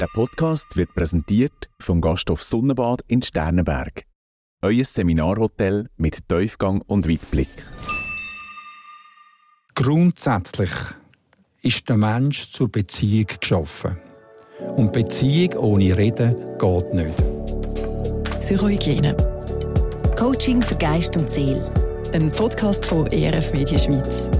Der Podcast wird präsentiert vom Gasthof Sonnenbad in Sternenberg. Euer Seminarhotel mit Tiefgang und Weitblick. Grundsätzlich ist der Mensch zur Beziehung geschaffen. Und Beziehung ohne Reden geht nicht. Psychohygiene. Coaching für Geist und Seele. Ein Podcast von ERF Media Schweiz.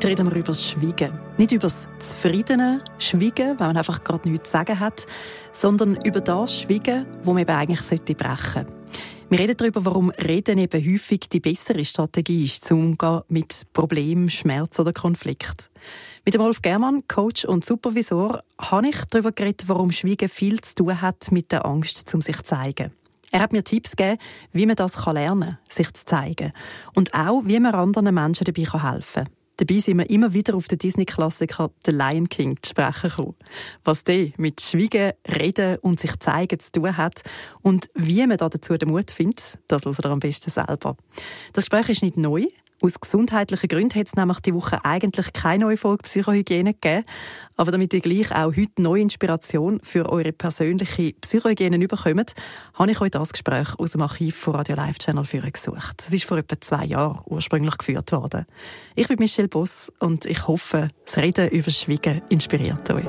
Heute reden wir über das Schweigen. Nicht über das zufriedene Schweigen, weil man einfach gerade nichts zu sagen hat, sondern über das Schweigen, wo man eben eigentlich brechen sollte. Wir reden darüber, warum Reden eben häufig die bessere Strategie ist, zum Umgehen mit Problemen, Schmerz oder Konflikt. Mit dem Rolf Germann, Coach und Supervisor, habe ich darüber geredet, warum Schweigen viel zu tun hat mit der Angst, um sich zu zeigen. Er hat mir Tipps gegeben, wie man das lernen kann, sich zu zeigen. Und auch, wie man anderen Menschen dabei helfen kann. Dabei sind wir immer wieder auf den Disney-Klassiker The Lion King zu sprechen gekommen. Was der mit Schweigen, Reden und sich zeigen zu tun hat und wie man dazu den Mut findet, das hören wir am besten selber. Das Gespräch ist nicht neu. Aus gesundheitlichen Gründen hat es nämlich die Woche eigentlich keine neue Folge Psychohygiene gegeben. Aber damit ihr gleich auch heute neue Inspiration für eure persönliche Psychohygiene bekommt, habe ich euch das Gespräch aus dem Archiv von Radio Live Channel für gesucht. Es ist vor etwa zwei Jahren ursprünglich geführt worden. Ich bin Michelle Boss und ich hoffe, das Reden über Schweigen inspiriert euch.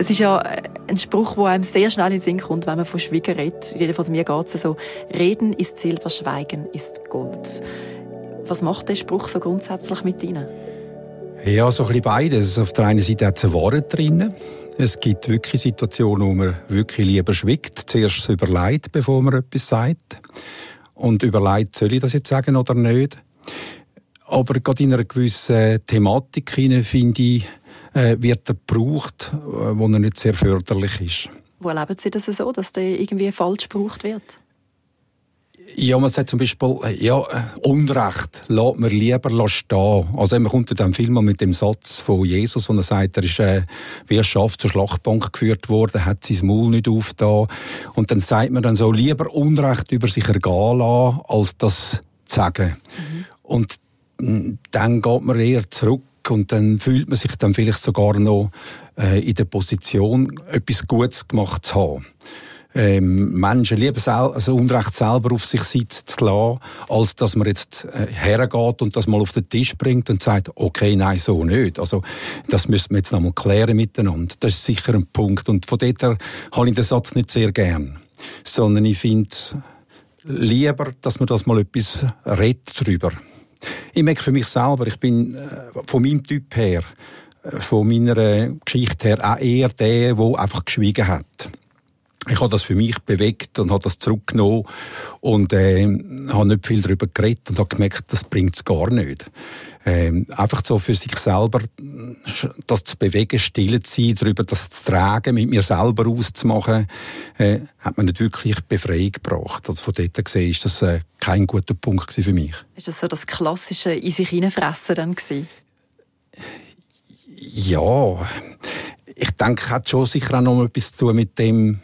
Es ist ja ein Spruch, der einem sehr schnell in den Sinn kommt, wenn man von Schweigen redet. Jedenfalls mir geht es so. Reden ist Silber, Schweigen ist Gold. Was macht der Spruch so grundsätzlich mit Ihnen? Ja, so ein bisschen beides. Auf der einen Seite hat es eine Wahrheit drin. Es gibt wirklich Situationen, wo man wirklich lieber schwiegt. Zuerst überlegt, bevor man etwas sagt. Und überlegt, soll ich das jetzt sagen oder nicht? Aber gerade in einer gewissen Thematik finde ich, äh, wird er gebraucht, äh, wo er nicht sehr förderlich ist. Wo erleben Sie das so, dass der irgendwie falsch gebraucht wird? Ja, man sagt zum Beispiel, äh, ja, Unrecht, lässt man lieber stehen. Also man kommt in dem Film mit dem Satz von Jesus, wo er sagt, er ist äh, wie ein Schaf zur Schlachtbank geführt worden, hat sein Maul nicht aufgetan. Und dann sagt man dann so, lieber Unrecht über sich ergehen lassen, als das zu sagen. Mhm. Und dann geht man eher zurück und dann fühlt man sich dann vielleicht sogar noch äh, in der Position, etwas Gutes gemacht zu haben. Ähm, Menschen lieber sel also Unrecht selber auf sich sitzen zu lassen, als dass man jetzt äh, hergeht und das mal auf den Tisch bringt und sagt, okay, nein, so nicht. Also das müssen wir jetzt noch mal klären miteinander. Das ist sicher ein Punkt. Und von dort her habe ich den Satz nicht sehr gern. Sondern ich finde lieber, dass man das mal etwas redet drüber. Ich merke für mich selber, ich bin äh, von meinem Typ her, äh, von meiner Geschichte her auch eher der, der einfach geschwiegen hat. Ich habe das für mich bewegt und habe das zurückgenommen und äh, habe nicht viel darüber geredet und habe gemerkt, das bringt es gar nicht. Ähm, einfach so für sich selber das zu bewegen, still zu sein, darüber das zu tragen, mit mir selber auszumachen, äh, hat mir nicht wirklich Befreiung gebracht. Also von dort gesehen ist das äh, kein guter Punkt für mich. Ist das so das klassische in sich hineinfressen dann gewesen? Ja, ich denke, hat schon sicher auch noch etwas zu tun mit dem,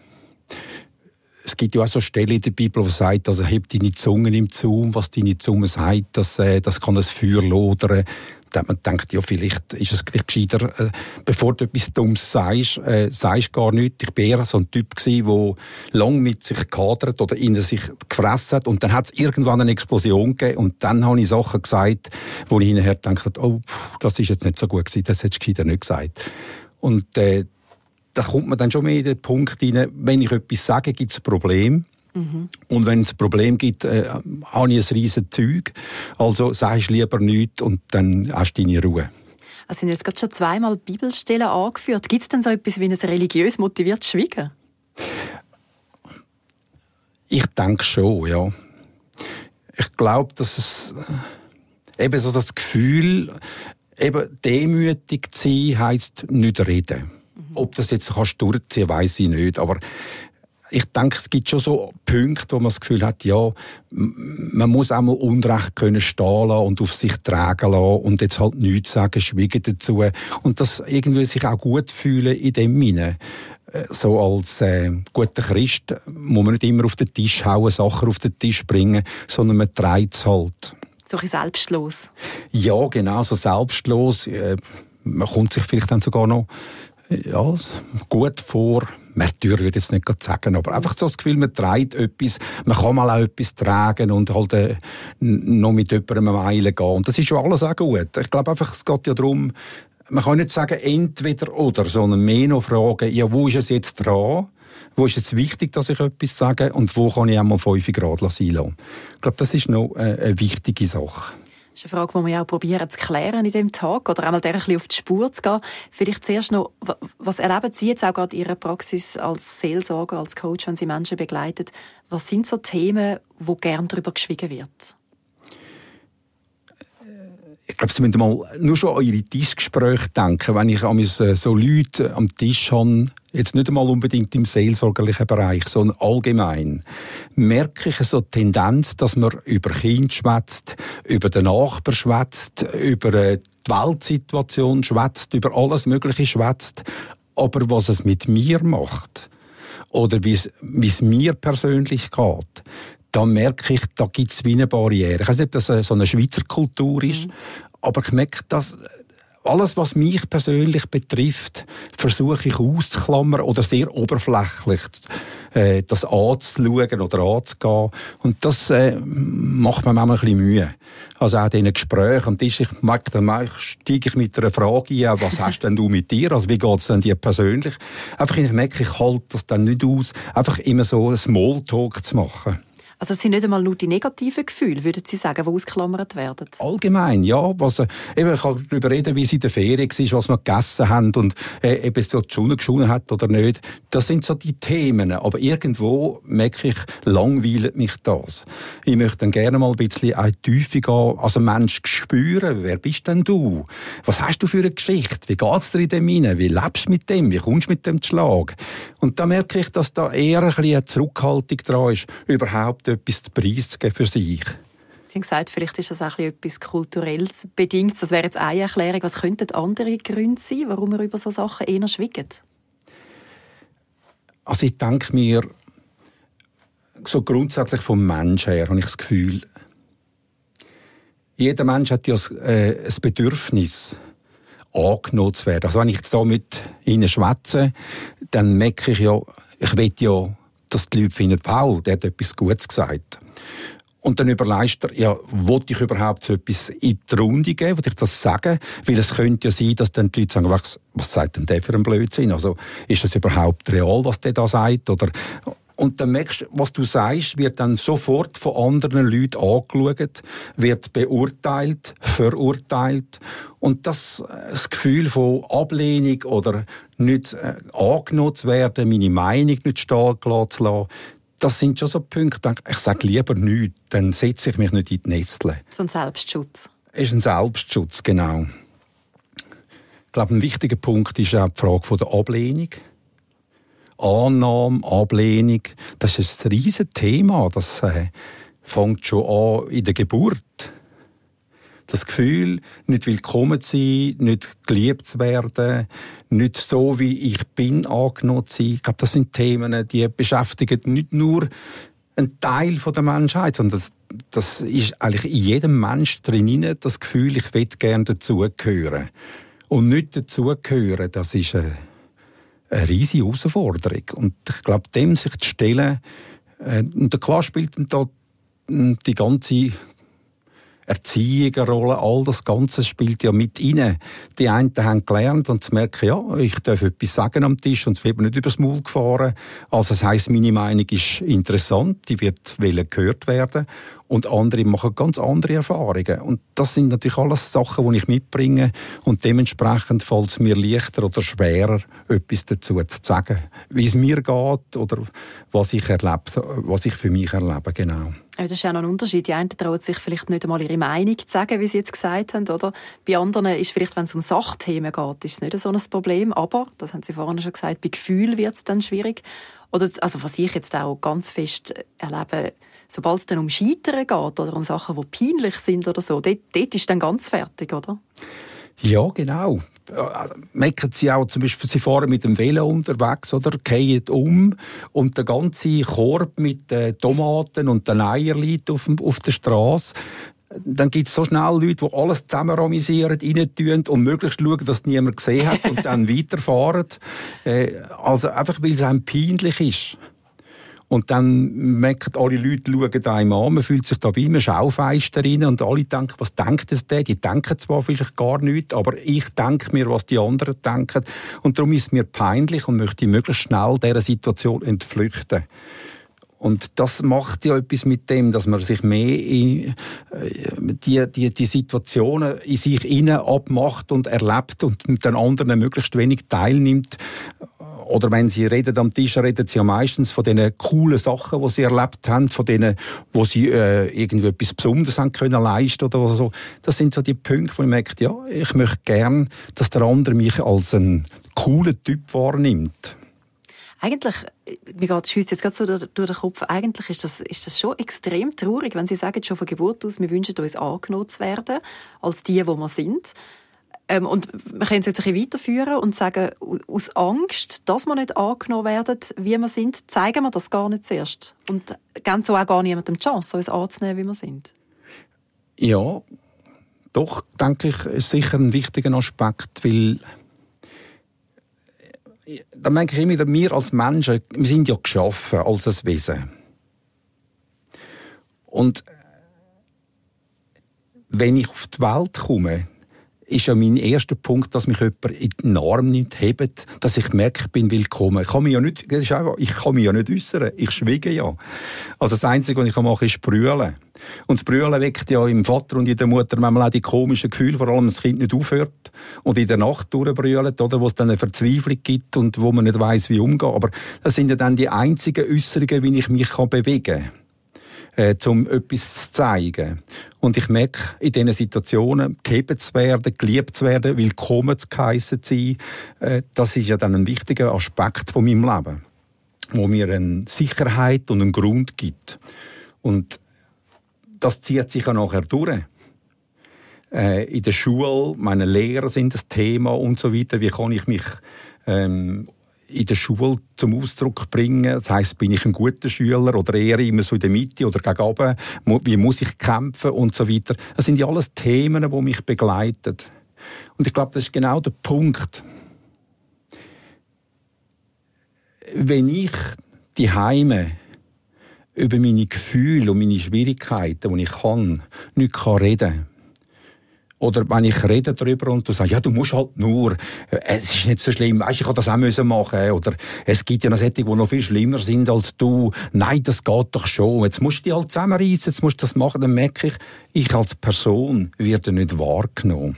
es gibt ja auch so Stellen in der Bibel, wo sagt, also heb deine Zunge im Zaum, was deine Zunge sagt, das, äh, das kann das Feuer lodern. Da hat man gedacht, ja, vielleicht ist es gleich gescheiter, äh, bevor du etwas Dummes sagst, äh, sagst gar nichts. Ich war so ein Typ der lang mit sich gehadert oder in sich gefressen hat und dann hat es irgendwann eine Explosion gegeben und dann habe ich Sachen gesagt, wo ich hinterher gedacht habe, oh, das ist jetzt nicht so gut gewesen, das hättest du gescheiter nicht gesagt. Und äh, da kommt man dann schon mehr in den Punkt rein, wenn ich etwas sage, gibt es ein Problem. Mhm. Und wenn es ein Problem gibt, äh, habe ich ein riesiges Zeug. Also sagst lieber nichts und dann hast du deine Ruhe. Es sind jetzt gerade schon zweimal Bibelstellen angeführt. Gibt es denn so etwas wie ein religiös motiviertes Schweigen? Ich denke schon, ja. Ich glaube, dass es äh, eben so das Gefühl, eben demütig zu sein, heisst nicht reden. Ob das jetzt kannst durchziehen, weiß ich nicht. Aber ich denke, es gibt schon so Punkte, wo man das Gefühl hat, ja, man muss auch mal Unrecht können stehen lassen und auf sich tragen lassen und jetzt halt nichts sagen, schweigen dazu. Und das irgendwie sich auch gut fühlen in dem Sinne. Äh, so als äh, guter Christ muss man nicht immer auf den Tisch hauen, Sachen auf den Tisch bringen, sondern man trägt es halt. So ein selbstlos. Ja, genau, so selbstlos. Äh, man kommt sich vielleicht dann sogar noch ja, gut vor. Märtyrer würde ich jetzt nicht sagen, aber einfach so das Gefühl, man trägt etwas, man kann mal auch etwas tragen und halt äh, noch mit jemandem eine Meile gehen. Und das ist schon alles auch gut. Ich glaube einfach, es geht ja darum, man kann nicht sagen entweder oder, sondern mehr noch fragen, ja, wo ist es jetzt dran? Wo ist es wichtig, dass ich etwas sage? Und wo kann ich einmal 5 Grad sein? Ich glaube, das ist noch äh, eine wichtige Sache. Das ist eine Frage, die wir auch probieren zu klären in dem Tag oder einmal der ein bisschen auf die Spur zu gehen. Vielleicht zuerst noch, was erleben Sie jetzt auch gerade in Ihrer Praxis als Seelsorger, als Coach, wenn Sie Menschen begleiten? Was sind so Themen, wo gern darüber geschwiegen wird? Ich glaube, Sie müssen mal nur schon an Ihre Tischgespräche denken. Wenn ich äh, so Leute am Tisch habe, jetzt nicht einmal unbedingt im seelsorgerlichen Bereich, sondern allgemein, merke ich so eine Tendenz, dass man über Kind schwätzt, über den Nachbar schwätzt, über äh, die Weltsituation schwätzt, über alles Mögliche schwätzt. Aber was es mit mir macht, oder wie es mir persönlich geht, da merke ich, da gibt es wie eine Barriere. Ich weiß nicht, ob das so eine Schweizer Kultur ist, mhm. aber ich merke, dass alles, was mich persönlich betrifft, versuche ich auszuklammern oder sehr oberflächlich äh, das anzuschauen oder anzugehen. Und das äh, macht mir manchmal ein bisschen Mühe. Also auch in diesen Gesprächen am Tisch, ich merke, dann steige ich mit einer Frage ein, was hast denn du mit dir? Also wie geht es denn dir persönlich? Einfach, ich merke, ich halte das dann nicht aus, einfach immer so ein Smalltalk zu machen. Also es sind nicht einmal nur die negativen Gefühle, würden Sie sagen, die ausgeklammert werden? Allgemein, ja. Was, äh, eben, ich kann darüber reden, wie es in der Ferien war, was wir gegessen haben und äh, ob es so die Schule geschonen hat oder nicht. Das sind so die Themen. Aber irgendwo merke ich, langweilt mich das. Ich möchte dann gerne mal ein bisschen in die Tiefe gehen, als ein Mensch spüren, wer bist denn du? Was hast du für eine Geschichte? Wie geht es dir in dem hinein? Wie lebst du mit dem? Wie kommst du mit dem Schlag? Und da merke ich, dass da eher ein bisschen eine Zurückhaltung dran ist, überhaupt etwas zu preiszugeben für sich. Sie haben gesagt, vielleicht ist das auch etwas kulturell bedingt. Das wäre jetzt eine Erklärung. Was könnten andere Gründe sein, warum wir über solche Sachen eher schweigen? Also ich denke mir, so grundsätzlich vom Mensch her habe ich das Gefühl, jeder Mensch hat ja ein, äh, ein Bedürfnis, angenommen zu werden. Also wenn ich jetzt da mit Ihnen schwätze, dann merke ich ja, ich will ja dass die Leute finden, wow, der hat etwas Gutes gesagt. Und dann überlegst du ja, wollte ich überhaupt so etwas in die Runde geben, wollte ich das sagen? Weil es könnte ja sein, dass dann die Leute sagen, was, was sagt denn der für einen Blödsinn? Also, ist das überhaupt real, was der da sagt? Oder, und dann merkst du, was du sagst, wird dann sofort von anderen Leuten angeschaut, wird beurteilt, verurteilt. Und das, das Gefühl von Ablehnung oder nicht äh, angenommen zu werden, meine Meinung nicht stehen zu lassen, das sind schon so Punkte. Ich sage lieber nichts, dann setze ich mich nicht in die Nestle. So ein Selbstschutz. Ist ein Selbstschutz, genau. Ich glaube, ein wichtiger Punkt ist auch die Frage der Ablehnung. Annahme, Ablehnung, das ist ein riesiges Thema. Das äh, fängt schon an in der Geburt. Das Gefühl, nicht willkommen zu sein, nicht geliebt zu werden, nicht so wie ich bin angenommen zu sein. Ich glaube, das sind Themen, die beschäftigen nicht nur einen Teil der Menschheit, sondern das, das ist eigentlich in jedem Mensch drin, das Gefühl, ich will gerne dazugehören. Und nicht dazugehören, das ist eine, eine riesige Herausforderung. Und ich glaube, dem sich zu stellen, äh, und klar spielt da die ganze Erziehung eine Rolle, all das Ganze spielt ja mit rein. Die einen haben gelernt und merken, ja, ich darf etwas sagen am Tisch und es wird mir nicht übers Maul gefahren. Also das heisst, meine Meinung ist interessant, die wird gehört werden und andere machen ganz andere Erfahrungen. Und das sind natürlich alles Sachen, die ich mitbringe und dementsprechend fällt es mir leichter oder schwerer, etwas dazu zu sagen, wie es mir geht oder was ich erlebt, was ich für mich erlebe, genau. das ist ja noch ein Unterschied. Die einen trauen sich vielleicht nicht einmal ihre Meinung zu sagen, wie sie jetzt gesagt haben, oder? Bei anderen ist vielleicht, wenn es um Sachthemen geht, ist es nicht so ein Problem. Aber, das haben Sie vorhin schon gesagt, bei Gefühl wird es dann schwierig. Oder, also was ich jetzt auch ganz fest erlebe, sobald es dann um Scheitern geht oder um Sachen, die peinlich sind oder so, dort, dort ist dann ganz fertig, oder? Ja, genau. Merken Sie auch zum Beispiel, Sie fahren mit dem Velo unterwegs oder gehen um und der ganze Korb mit den Tomaten und den Eiern liegt auf, auf der Straße dann gibt es so schnell Leute, die alles zusammenramisieren, reintun und möglichst schauen, dass niemand gesehen hat und dann weiterfahren. Äh, also einfach, weil es einem peinlich ist. Und dann merken alle Leute, schauen einem an, man fühlt sich da wie im Schaufenster rein und alle denken, was denkt es denn? Die denken zwar vielleicht gar nichts, aber ich denke mir, was die anderen denken. Und darum ist es mir peinlich und möchte möglichst schnell dieser Situation entflüchten. Und das macht ja etwas mit dem, dass man sich mehr in äh, die, die, die Situationen in sich innen abmacht und erlebt und mit den anderen möglichst wenig teilnimmt. Oder wenn sie reden am Tisch, reden sie ja meistens von den coolen Sachen, die sie erlebt haben, von denen, wo sie äh, irgendwie etwas Besonderes haben können leisten oder so. Das sind so die Punkte, wo ich merke, ja, ich möchte gern, dass der andere mich als einen coolen Typ wahrnimmt eigentlich, mir geht schießt jetzt gerade so durch den Kopf, eigentlich ist das, ist das schon extrem traurig, wenn Sie sagen, schon von Geburt aus, wir wünschen uns angenommen zu werden, als die, wo wir sind. Ähm, und wir können es jetzt ein bisschen weiterführen und sagen, aus Angst, dass wir nicht angenommen werden, wie wir sind, zeigen wir das gar nicht zuerst. Und geben so auch gar niemandem die Chance, uns anzunehmen, wie wir sind. Ja, doch, denke ich, ist sicher ein wichtiger Aspekt, weil da merke ich immer wir als Menschen, wir sind ja geschaffen als ein Wesen. Und wenn ich auf die Welt komme, ist ja mein erster Punkt, dass mich jemand in den Arm nicht hebt, dass ich merke, ich bin willkommen. Ich kann mich ja nicht, das ist einfach, ich kann mich ja nicht äußern. Ich schwiege ja. Also das Einzige, was ich machen kann, ist brüllen. Und das Brüllen weckt ja im Vater und in der Mutter manchmal auch die komischen Gefühle, vor allem, wenn das Kind nicht aufhört und in der Nacht durchbrüllt, oder, wo es dann eine Verzweiflung gibt und wo man nicht weiß, wie umgehen. Aber das sind ja dann die einzigen Äußerungen, wie ich mich bewegen kann äh, um etwas zu zeigen. Und ich merke in diesen Situationen, gehebt zu werden, geliebt zu werden, willkommen zu geheissen zu sein, äh, das ist ja dann ein wichtiger Aspekt von meinem Leben, wo mir eine Sicherheit und einen Grund gibt. Und das zieht sich auch nachher durch. Äh, in der Schule, meine Lehrer sind das Thema und so weiter. Wie kann ich mich ähm, in der Schule zum Ausdruck bringen? Das heißt, bin ich ein guter Schüler oder eher immer so in der Mitte oder gegen oben? Wie muss ich kämpfen und so weiter? Das sind ja alles Themen, die mich begleiten. Und ich glaube, das ist genau der Punkt. Wenn ich die Heime über meine Gefühle und meine Schwierigkeiten, die ich kann, nicht reden kann, oder wenn ich rede darüber und du sagst, ja, du musst halt nur, äh, es ist nicht so schlimm, weißt, ich kann das auch müssen machen. Oder es gibt ja noch Sätze, die noch viel schlimmer sind als du. Nein, das geht doch schon. Jetzt musst du dich halt zusammenreißen, jetzt musst du das machen. Dann merke ich, ich als Person werde nicht wahrgenommen.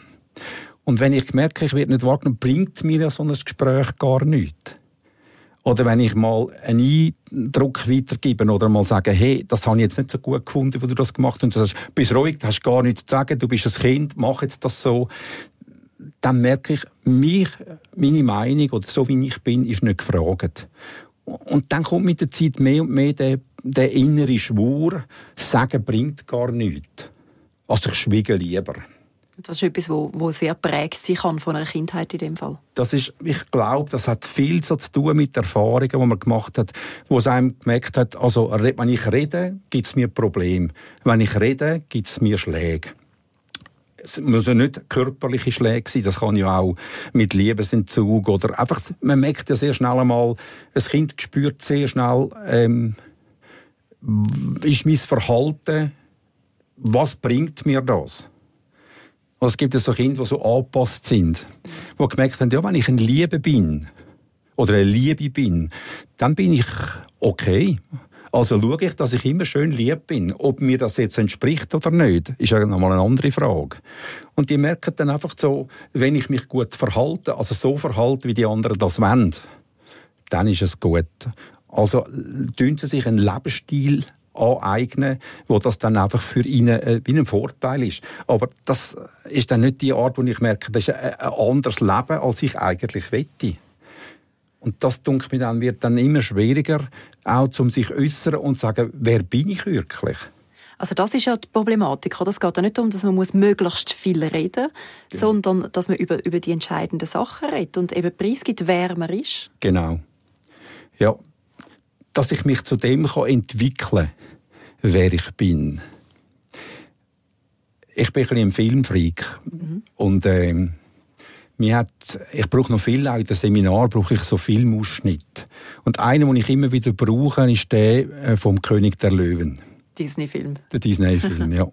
Und wenn ich merke, ich werde nicht wahrgenommen, bringt mir so ein Gespräch gar nichts. Oder wenn ich mal einen Eindruck weitergebe oder mal sage, hey, das habe ich jetzt nicht so gut gefunden, wie du das gemacht hast. Und du sagst, bist ruhig, du hast gar nichts zu sagen, du bist ein Kind, mach jetzt das so. Dann merke ich, mich, meine Meinung oder so wie ich bin, ist nicht gefragt. Und dann kommt mit der Zeit mehr und mehr der, der innere Schwur, Sagen bringt gar nichts. Also ich schwiege lieber. Das ist etwas, wo, wo sehr prägt sein kann von einer Kindheit in dem Fall. Das ist, ich glaube, das hat viel so zu tun mit Erfahrungen, die man gemacht hat, wo es einem gemerkt hat, also wenn ich rede, gibt es mir Probleme. Wenn ich rede, gibt es mir Schläge. Es müssen nicht körperliche Schläge sein, das kann ja auch mit Liebesentzug oder einfach, man merkt ja sehr schnell einmal, ein Kind spürt sehr schnell, ähm, ist mein Verhalten, was bringt mir das? Also es gibt so Kinder, die so angepasst sind, die gemerkt haben, ja, wenn ich ein Liebe bin oder eine Liebe bin, dann bin ich okay. Also schaue ich, dass ich immer schön lieb bin. Ob mir das jetzt entspricht oder nicht, ist ja nochmal eine andere Frage. Und die merken dann einfach so, wenn ich mich gut verhalte, also so verhalte, wie die anderen das wollen, dann ist es gut. Also tun sie sich einen Lebensstil aneignen, wo das dann einfach für ihn äh, wie ein Vorteil ist. Aber das ist dann nicht die Art, wo ich merke, das ist ein, ein anderes Leben, als ich eigentlich wette. Und das, denke mir dann, wird dann immer schwieriger, auch zum sich äußern und sagen, wer bin ich wirklich? Also das ist ja die Problematik. Es geht ja nicht darum, dass man muss möglichst viel reden muss, genau. sondern dass man über, über die entscheidenden Sachen redet und eben preisgibt, wer man ist. Genau. Ja, dass ich mich zu dem kann entwickeln kann, wer ich bin. ich bin ein, bisschen ein Filmfreak. Mhm. Und ähm, mir hat, ich brauche noch viel, auch in den Seminar brauche ich so Filmausschnitte. Und einer, den ich immer wieder brauche, ist der äh, vom König der Löwen. Disney-Film. Der Disney-Film, ja.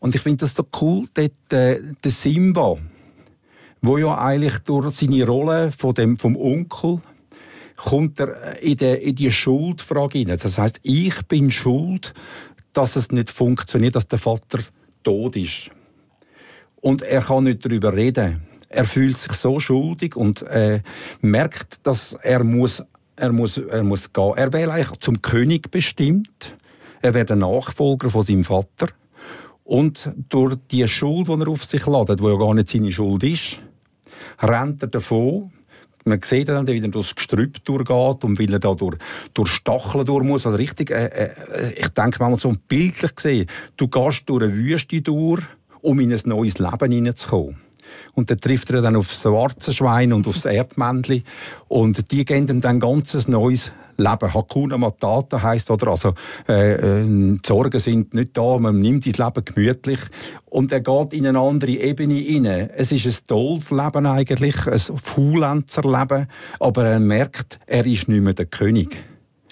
Und ich finde das so cool, dort, äh, der Simba, wo ja eigentlich durch seine Rolle von dem, vom Onkel kommt er in die, in die Schuldfrage hinein. Das heißt, ich bin schuld, dass es nicht funktioniert, dass der Vater tot ist. Und er kann nicht darüber reden. Er fühlt sich so schuldig und äh, merkt, dass er muss, er muss, er muss gehen. Er wäre eigentlich zum König bestimmt. Er wäre der Nachfolger von seinem Vater. Und durch die Schuld, die er auf sich ladet, die ja gar nicht seine Schuld ist, rennt er davon. Man sieht dann, wie er durchs Gestrüpp durchgeht und wie er da durch, durch Stacheln durch muss. Also richtig, äh, äh, ich denke mal so bildlich gesehen, du gehst durch eine Wüste durch, um in ein neues Leben hineinzukommen. Und dann trifft er dann auf das schwarze Schwein und auf das Erdmännchen. Und die geben ihm dann ganz neues Leben. Hakuna Matata heisst, oder? Also, äh, äh, Sorgen sind nicht da, man nimmt das Leben gemütlich. Und er geht in eine andere Ebene hinein. Es ist ein tolles Leben eigentlich, ein Faulenzerleben. Aber er merkt, er ist nicht mehr der König.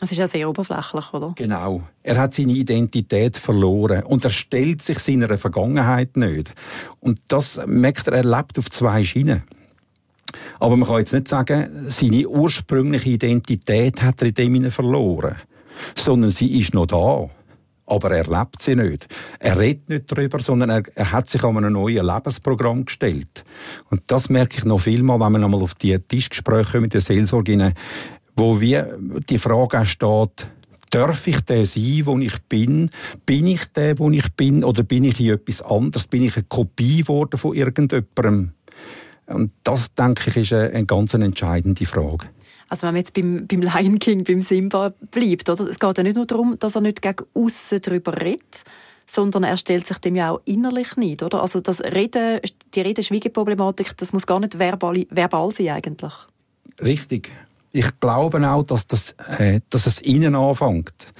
Es ist ja sehr oberflächlich, oder? Genau. Er hat seine Identität verloren und er stellt sich seiner Vergangenheit nicht. Und das merkt er, er lebt auf zwei Schienen. Aber man kann jetzt nicht sagen, seine ursprüngliche Identität hat er in dem verloren, sondern sie ist noch da. Aber er lebt sie nicht. Er redet nicht darüber, sondern er, er hat sich an ein neues Lebensprogramm gestellt. Und das merke ich noch viel mal, wenn man einmal auf die Tischgespräche mit der Seelsorge wo wir die Frage steht, darf ich der sein, wo ich bin? Bin ich der, wo ich bin? Oder bin ich in etwas anderes? Bin ich eine Kopie geworden von irgendjemandem? Und das, denke ich, ist eine, eine ganz entscheidende Frage. Also wenn man jetzt beim, beim Lion King, beim Simba bleibt, oder? es geht ja nicht nur darum, dass er nicht gegen außen darüber redet, sondern er stellt sich dem ja auch innerlich nicht, oder? Also das Reden, die Reden-Schwiegeproblematik, das muss gar nicht verbal, verbal sein eigentlich. Richtig ich glaube auch, dass, das, äh, dass es innen anfängt.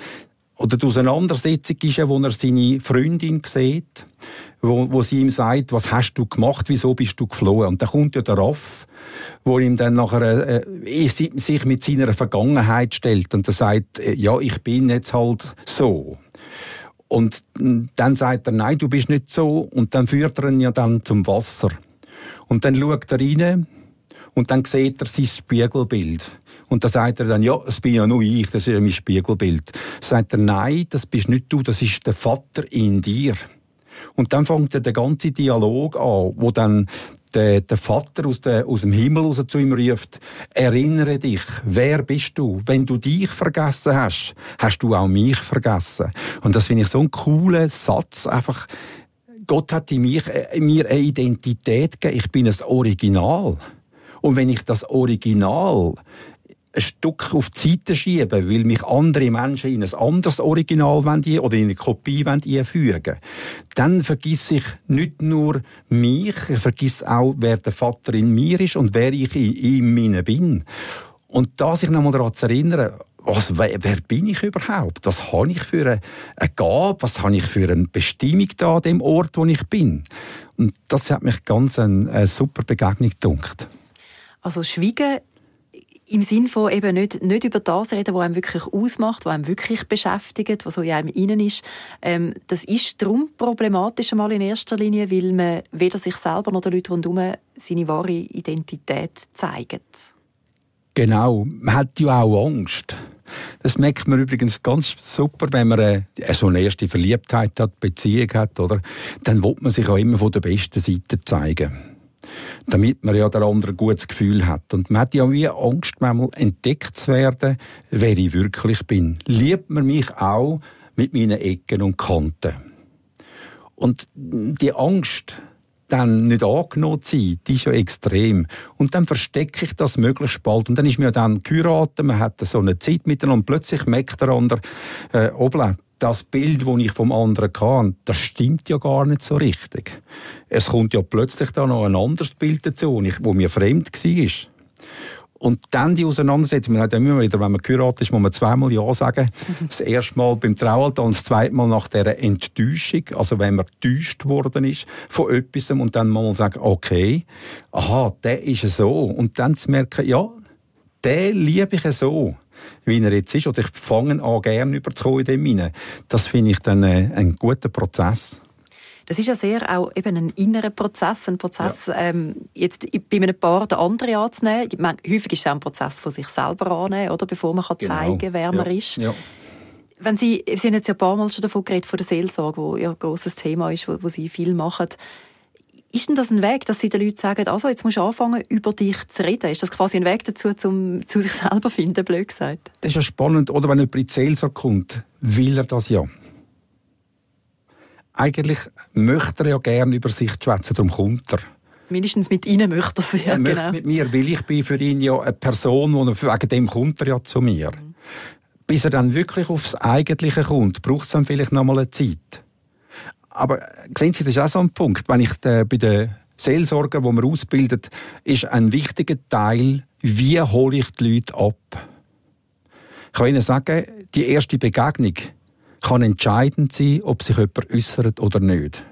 Oder die Auseinandersetzung ist ja, wo er seine Freundin sieht, wo, wo sie ihm sagt, was hast du gemacht, wieso bist du geflohen? Und dann kommt ja der Raff, wo ihm dann nachher äh, sich mit seiner Vergangenheit stellt und er sagt, äh, ja, ich bin jetzt halt so. Und dann sagt er, nein, du bist nicht so. Und dann führt er ihn ja dann zum Wasser. Und dann schaut er rein und dann sieht er sein Spiegelbild. Und da sagt er dann, ja, das bin ja nur ich, das ist ja mein Spiegelbild. Sagt er, nein, das bist nicht du, das ist der Vater in dir. Und dann fängt er der ganze Dialog an, wo dann der, der Vater aus, der, aus dem Himmel raus zu ihm ruft, erinnere dich, wer bist du? Wenn du dich vergessen hast, hast du auch mich vergessen. Und das finde ich so einen coolen Satz, einfach, Gott hat in, mich, in mir eine Identität gegeben, ich bin ein Original. Und wenn ich das Original ein Stück auf die Seite schiebe, weil mich andere Menschen in ein anderes Original oder in eine Kopie einfügen dann vergiss ich nicht nur mich, ich vergiss auch, wer der Vater in mir ist und wer ich in ihm bin. Und da sich nochmal daran zu erinnern, was, wer, wer, bin ich überhaupt? Was habe ich für eine, eine Gabe? Was habe ich für eine Bestimmung da an dem Ort, wo ich bin? Und das hat mich ganz eine, eine super Begegnung gedunkt. Also Schweigen im Sinn von eben nicht, nicht über das reden, was einem wirklich ausmacht, was einem wirklich beschäftigt, was so in einem innen ist. Ähm, das ist darum problematisch einmal in erster Linie, weil man weder sich selber noch den Leuten rundherum seine wahre Identität zeigt. Genau, man hat ja auch Angst. Das merkt man übrigens ganz super, wenn man äh, so eine erste Verliebtheit hat, Beziehung hat, oder? Dann will man sich auch immer von der besten Seite zeigen damit man ja der andere ein gutes Gefühl hat. Und man hat ja wie Angst, manchmal entdeckt zu werden, wer ich wirklich bin. Liebt man mich auch mit meinen Ecken und Kanten. Und die Angst, dann nicht angenommen zu sein, die ist ja extrem. Und dann verstecke ich das möglichst bald. Und dann ist mir dann geheiratet, man hat so eine Zeit miteinander und plötzlich merkt der andere, äh, Obla, das Bild, das ich vom anderen kann, das stimmt ja gar nicht so richtig. Es kommt ja plötzlich da noch ein anderes Bild dazu, wo mir fremd war. Und dann die Auseinandersetzung, man hat immer wieder, wenn man geheiratet ist, muss man zweimal Ja sagen. Das erste Mal beim Traualtar und das zweite Mal nach dieser Enttäuschung, also wenn man getäuscht worden ist von etwas und dann mal sagen, okay, aha, der ist so. Und dann zu merken, ja, den liebe ich so wie er jetzt ist, oder ich fange an, gerne überzukommen in dem hinein. Das finde ich dann äh, ein guter Prozess. Das ist ja sehr auch eben ein innerer Prozess, ein Prozess, ja. ähm, jetzt bei einem Paar den anderen anzunehmen. Meine, häufig ist es auch ein Prozess von sich selber annehmen, oder, bevor man kann genau. zeigen kann, wer ja. man ist. Ja. Wenn Sie, Sie haben jetzt ja ein paar Mal schon davon geredet, von der Seelsorge, wo ja ein grosses Thema ist, wo, wo Sie viel machen. Ist denn das ein Weg, dass Sie den Leuten sagen, also jetzt musst du anfangen, über dich zu reden? Ist das quasi ein Weg dazu, zum zu sich selber zu finden, blöd gesagt? Das ist ja spannend. Oder wenn jemand in die Seelsorge kommt, will er das ja eigentlich möchte er ja gerne über sich schwätzen, darum kommt er. Mindestens mit Ihnen möchte er sie. Ja, er möchte genau. mit mir, weil ich bin für ihn ja eine Person, er, wegen dem kommt er ja zu mir. Mhm. Bis er dann wirklich aufs Eigentliche kommt, braucht es dann vielleicht noch mal eine Zeit. Aber sehen Sie, das ist auch so ein Punkt. Wenn ich äh, bei den Seelsorgen, wo man ausbildet, ist ein wichtiger Teil, wie hole ich die Leute ab? Ich kann Ihnen sagen, die erste Begegnung, kann entscheidend sein, ob sich jemand äußert oder nicht.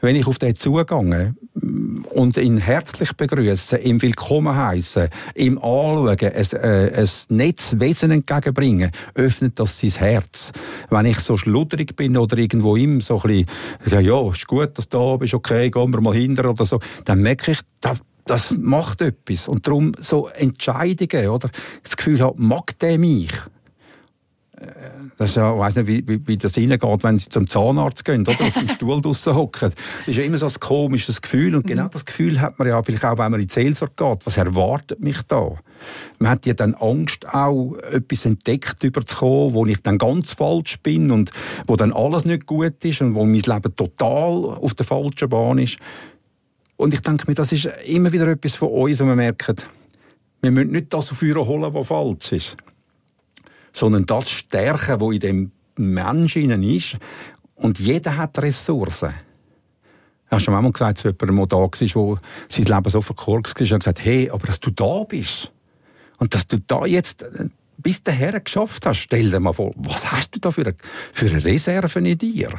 Wenn ich auf den zugehe und ihn herzlich begrüße, ihm willkommen heiße, ihm anschauen, ein, äh, ein nettes Wesen entgegenbringen, öffnet das sein Herz. Wenn ich so schludrig bin oder irgendwo ihm so ein bisschen, ja, ist gut, dass du da bist, okay, gehen wir mal hinter oder so, dann merke ich, das, das macht etwas. Und darum so Entscheidungen, oder? Das Gefühl habe, mag der mich? Das ja, ich weiss nicht, wie, wie, wie das reingeht, wenn sie zum Zahnarzt gehen oder auf dem Stuhl draussen hocken. Das ist ja immer so ein komisches Gefühl. Und genau mhm. das Gefühl hat man ja vielleicht auch, wenn man in die Seelsorge geht. Was erwartet mich da? Man hat ja dann Angst, auch etwas entdeckt überzukommen, wo ich dann ganz falsch bin und wo dann alles nicht gut ist und wo mein Leben total auf der falschen Bahn ist. Und ich denke mir, das ist immer wieder etwas von uns, wo wir merken, wir müssen nicht das auf holen, was falsch ist sondern das stärken, wo in dem Menschen ist. Und jeder hat Ressourcen. Hast du schon einmal gesagt, dass jemand da war, der sein Leben so verkorkst ist und gesagt, hey, aber dass du da bist und dass du da jetzt äh, bis dahin geschafft hast, stell dir mal vor, was hast du da für eine, für eine Reserve in dir?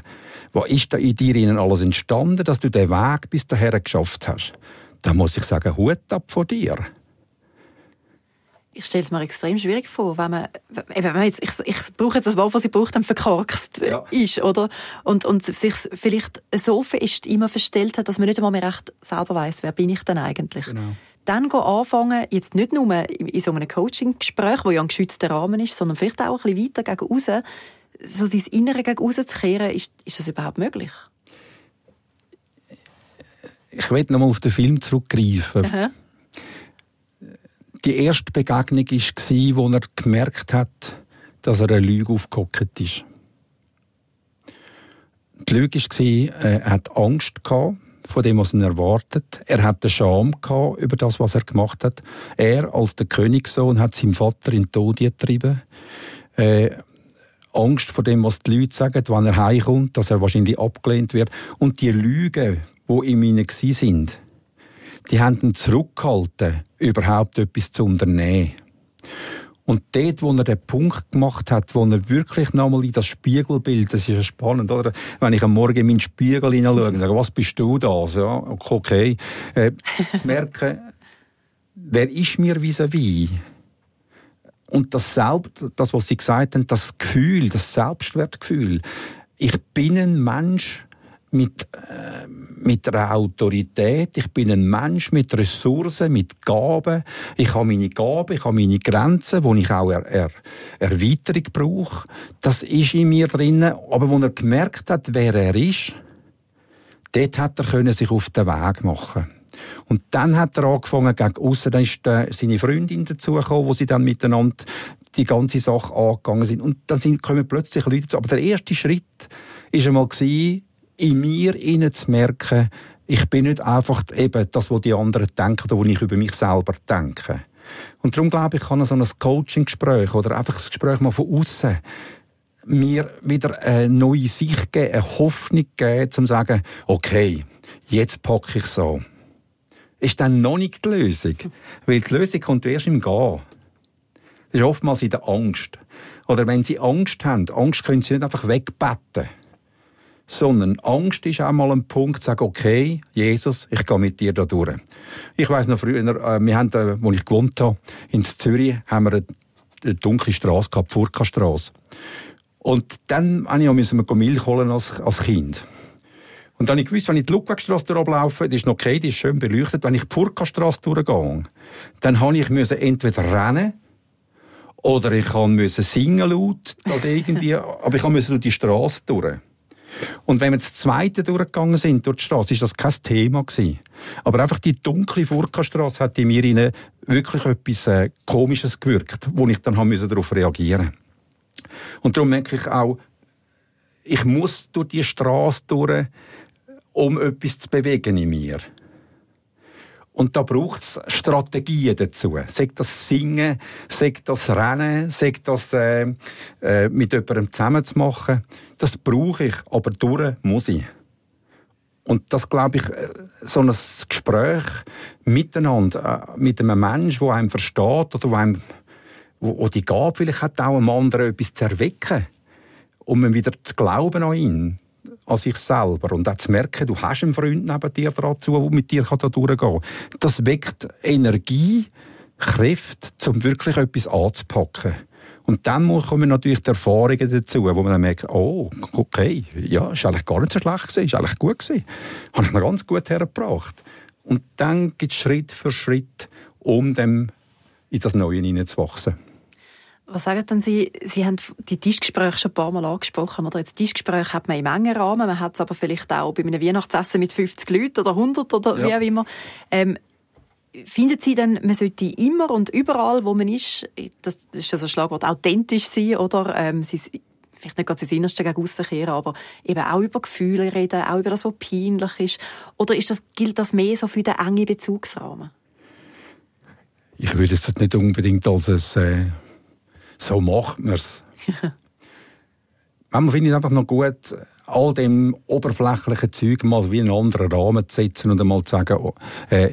Was ist da in dir alles entstanden, dass du den Weg bis dahin geschafft hast? Da muss ich sagen, Hut ab vor dir ich stelle es mir extrem schwierig vor, wenn man, wenn man jetzt, ich, ich brauche jetzt das Wort, was ich brauche, dann verkorkst ja. ist, oder? Und, und sich vielleicht so fest immer verstellt hat, dass man nicht einmal mehr recht selber weiß, wer bin ich denn eigentlich? Genau. Dann anfangen, jetzt nicht nur in so einem Coaching-Gespräch, wo ja ein geschützter Rahmen ist, sondern vielleicht auch ein bisschen weiter gegen raus, so sein Innere gegen raus zu kehren, ist, ist das überhaupt möglich? Ich will nochmal auf den Film zurückgreifen. Aha die erste Begegnung war, wo er gemerkt hat, dass er eine Lüge aufgehockt ist. Die Lüge war, er hat Angst vor dem, was ihn erwartet. Er hatte Scham über das, was er gemacht hat. Er, als der Königssohn, hat seinen Vater in den Tod getrieben. Äh, Angst vor dem, was die Leute sagen, wenn er heimkommt, dass er wahrscheinlich abgelehnt wird. Und die Lügen, die in ihm sind, die haben ihn zurückgehalten, überhaupt etwas zu unternehmen. Und dort, wo er den Punkt gemacht hat, wo er wirklich nochmal in das Spiegelbild, das ist ja spannend, oder? Wenn ich am Morgen in meinen Spiegel hineinschaue und sage, was bist du da? Ja, okay. Äh, zu merken, wer ist mir vis-à-vis? -vis? Und das Selbst, das, was Sie gesagt haben, das Gefühl, das Selbstwertgefühl. Ich bin ein Mensch, mit, äh, mit einer Autorität. Ich bin ein Mensch mit Ressourcen, mit Gaben. Ich habe meine Gaben, ich habe meine Grenzen, wo ich auch er, er, Erweiterung brauche. Das ist in mir drin. Aber wo er gemerkt hat, wer er ist, dort hat er können sich auf den Weg machen. Und dann hat er angefangen gegen aussen, dann ist seine Freundin dazugekommen, wo sie dann miteinander die ganze Sache angegangen sind. Und dann sind, kommen plötzlich Leute dazu. Aber der erste Schritt war einmal in mir innen zu merken, ich bin nicht einfach eben das, was die anderen denken oder was ich über mich selber denke. Und darum glaube ich, kann so ein Coaching-Gespräch oder einfach das Gespräch mal von außen mir wieder eine neue Sicht geben, eine Hoffnung geben, um zu sagen, okay, jetzt packe ich so. ist dann noch nicht die Lösung. Weil die Lösung kommt erst im Gehen. Das ist oftmals in der Angst. Oder wenn Sie Angst haben, Angst können Sie nicht einfach wegbetten. Sondern Angst ist auch mal ein Punkt, zu sagen, okay, Jesus, ich gehe mit dir da durch. Ich weiss noch früher, äh, wir haben, da, wo ich gewohnt habe, in Zürich, haben wir eine, dunkle Straße gehabt, Furka-Straße. Und dann musste ich Milch holen als, als Kind. Und dann habe ich gewusst, wenn ich die Ludwigstrasse durchlaufe, die ist noch okay, die ist schön beleuchtet, wenn ich die Furka-Strasse durchgehe, dann habe ich entweder rennen oder ich musste singen laut, also irgendwie, aber ich musste durch die Straße durch. Und wenn wir das zweite durchgegangen sind, durch die Straße, ist das kein Thema gewesen. Aber einfach die dunkle Furka-Straße hat in mir wirklich etwas äh, Komisches gewirkt, wo ich dann darauf reagieren. Und darum merke ich auch, ich muss durch die Straße durch, um etwas zu bewegen in mir. Und da braucht es Strategien dazu. Sagt das Singen, sagt das Rennen, sagt das äh, äh, mit jemandem zusammen zu machen. Das brauche ich, aber durch muss ich. Und das glaube ich, äh, so ein Gespräch miteinander, äh, mit einem Menschen, der einem versteht oder wo einem wo, die Gabe vielleicht hat, auch einem anderen etwas zu erwecken, um wieder zu glauben an ihn, an sich selber und auch zu merken, du hast einen Freund neben dir dazu, der mit dir da durchgehen kann. Das weckt Energie, Kräfte, um wirklich etwas anzupacken. Und dann kommen natürlich die Erfahrungen dazu, wo man dann merkt, oh, okay, ja, ist eigentlich gar nicht so schlecht gewesen, ist eigentlich gut gewesen. Habe ich noch ganz gut hergebracht. Und dann geht es Schritt für Schritt, um dem in das Neue hineinzuwachsen. Was sagen denn Sie? Sie haben die Tischgespräche schon ein paar Mal angesprochen. Oder jetzt Tischgespräche hat man im engen Rahmen, man hat es aber vielleicht auch bei einem Weihnachtsessen mit 50 Leuten oder 100 oder ja. wie auch immer. Ähm, finden Sie denn, man sollte immer und überall, wo man ist, das ist ja so ein Schlagwort, authentisch sein, oder? Ähm, Sie, vielleicht nicht ganz das Innerste gegen rauskehren, aber eben auch über Gefühle reden, auch über das, was peinlich ist. Oder ist das, gilt das mehr so für den engen Bezugsrahmen? Ich würde es nicht unbedingt als ein, äh, so macht man es. Manchmal finde ich es einfach noch gut, all dem oberflächlichen Zeug mal wie einen anderen Rahmen zu setzen und einmal zu sagen, oh, äh,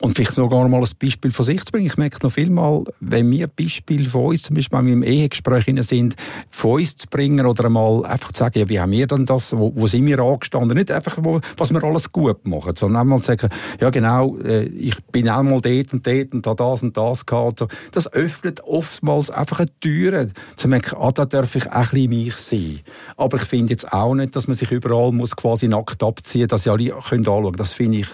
und vielleicht noch gar mal ein Beispiel von sich zu bringen. Ich merke noch viel mal, wenn wir Beispiele von uns, zum Beispiel im Ehegespräch sind, von uns zu bringen oder einmal einfach zu sagen, ja, wie haben wir denn das, wo, wo sind wir angestanden? Nicht einfach, wo, was wir alles gut machen, sondern einmal zu sagen, ja genau, äh, ich bin einmal dort und dort und da das und das gehabt. So. Das öffnet oftmals einfach eine Tür, zu merken, ah, da darf ich auch ein bisschen mich sein. Aber ich finde jetzt auch nicht, dass man sich überall muss quasi nackt abziehen muss, dass sie alle können anschauen können. Das finde ich,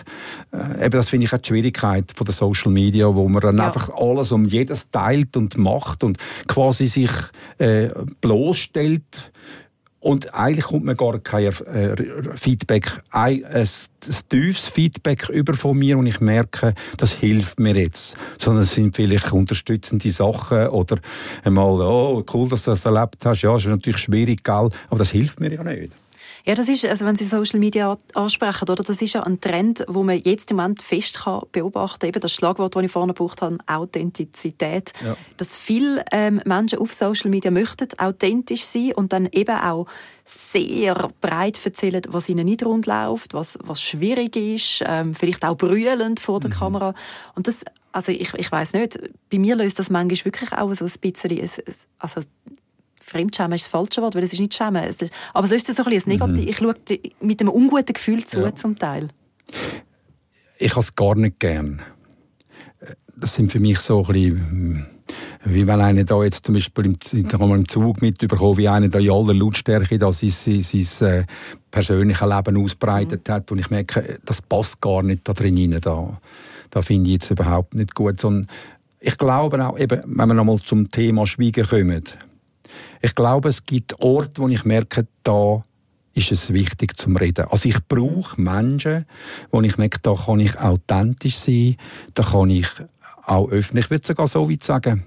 äh, eben, das finde ich auch schwierig Möglichkeit von der Social Media, wo man dann ja. einfach alles um jedes teilt und macht und quasi sich äh, bloßstellt und eigentlich kommt man gar kein äh, Feedback, ein, ein, ein, tiefes Feedback über von mir und ich merke, das hilft mir jetzt. Sondern es sind vielleicht unterstützende Sachen oder einmal, oh, cool, dass du das erlebt hast. Ja, ist natürlich schwierig, gell? aber das hilft mir ja nicht. Ja, das ist, also wenn Sie Social Media ansprechen, oder, das ist ja ein Trend, wo man jetzt im Moment fest kann beobachten kann. das Schlagwort, das ich vorne gebraucht habe, Authentizität. Ja. Dass viele ähm, Menschen auf Social Media möchten authentisch sein und dann eben auch sehr breit erzählen, was ihnen nicht rund läuft, was, was schwierig ist, ähm, vielleicht auch brüllend vor der mhm. Kamera. Und das, also ich, ich weiß nicht, bei mir löst das manchmal wirklich auch so ein bisschen, also Fremdschämen ist das falsche Wort, weil es ist nicht Schämen. Es ist, aber so ist es so ein bisschen Negativ. Mhm. Ich schaue mit einem unguten Gefühl zu, ja. zum Teil. Ich habe es gar nicht gern. Das sind für mich so ein bisschen, wie wenn einer da jetzt zum Beispiel im, im Zug mitbekommen, wie einer da in aller Lautstärke da sein, sein, sein äh, persönliches Leben ausbreitet mhm. hat und ich merke, das passt gar nicht da drin rein. Da, da finde ich jetzt überhaupt nicht gut. Sondern ich glaube auch, eben, wenn wir nochmal zum Thema Schweigen kommen, ich glaube, es gibt Orte, wo ich merke, da ist es wichtig zum Reden. Also ich brauche Menschen, wo ich merke, da kann ich authentisch sein, da kann ich auch öffnen. Ich würde sogar so weit sagen,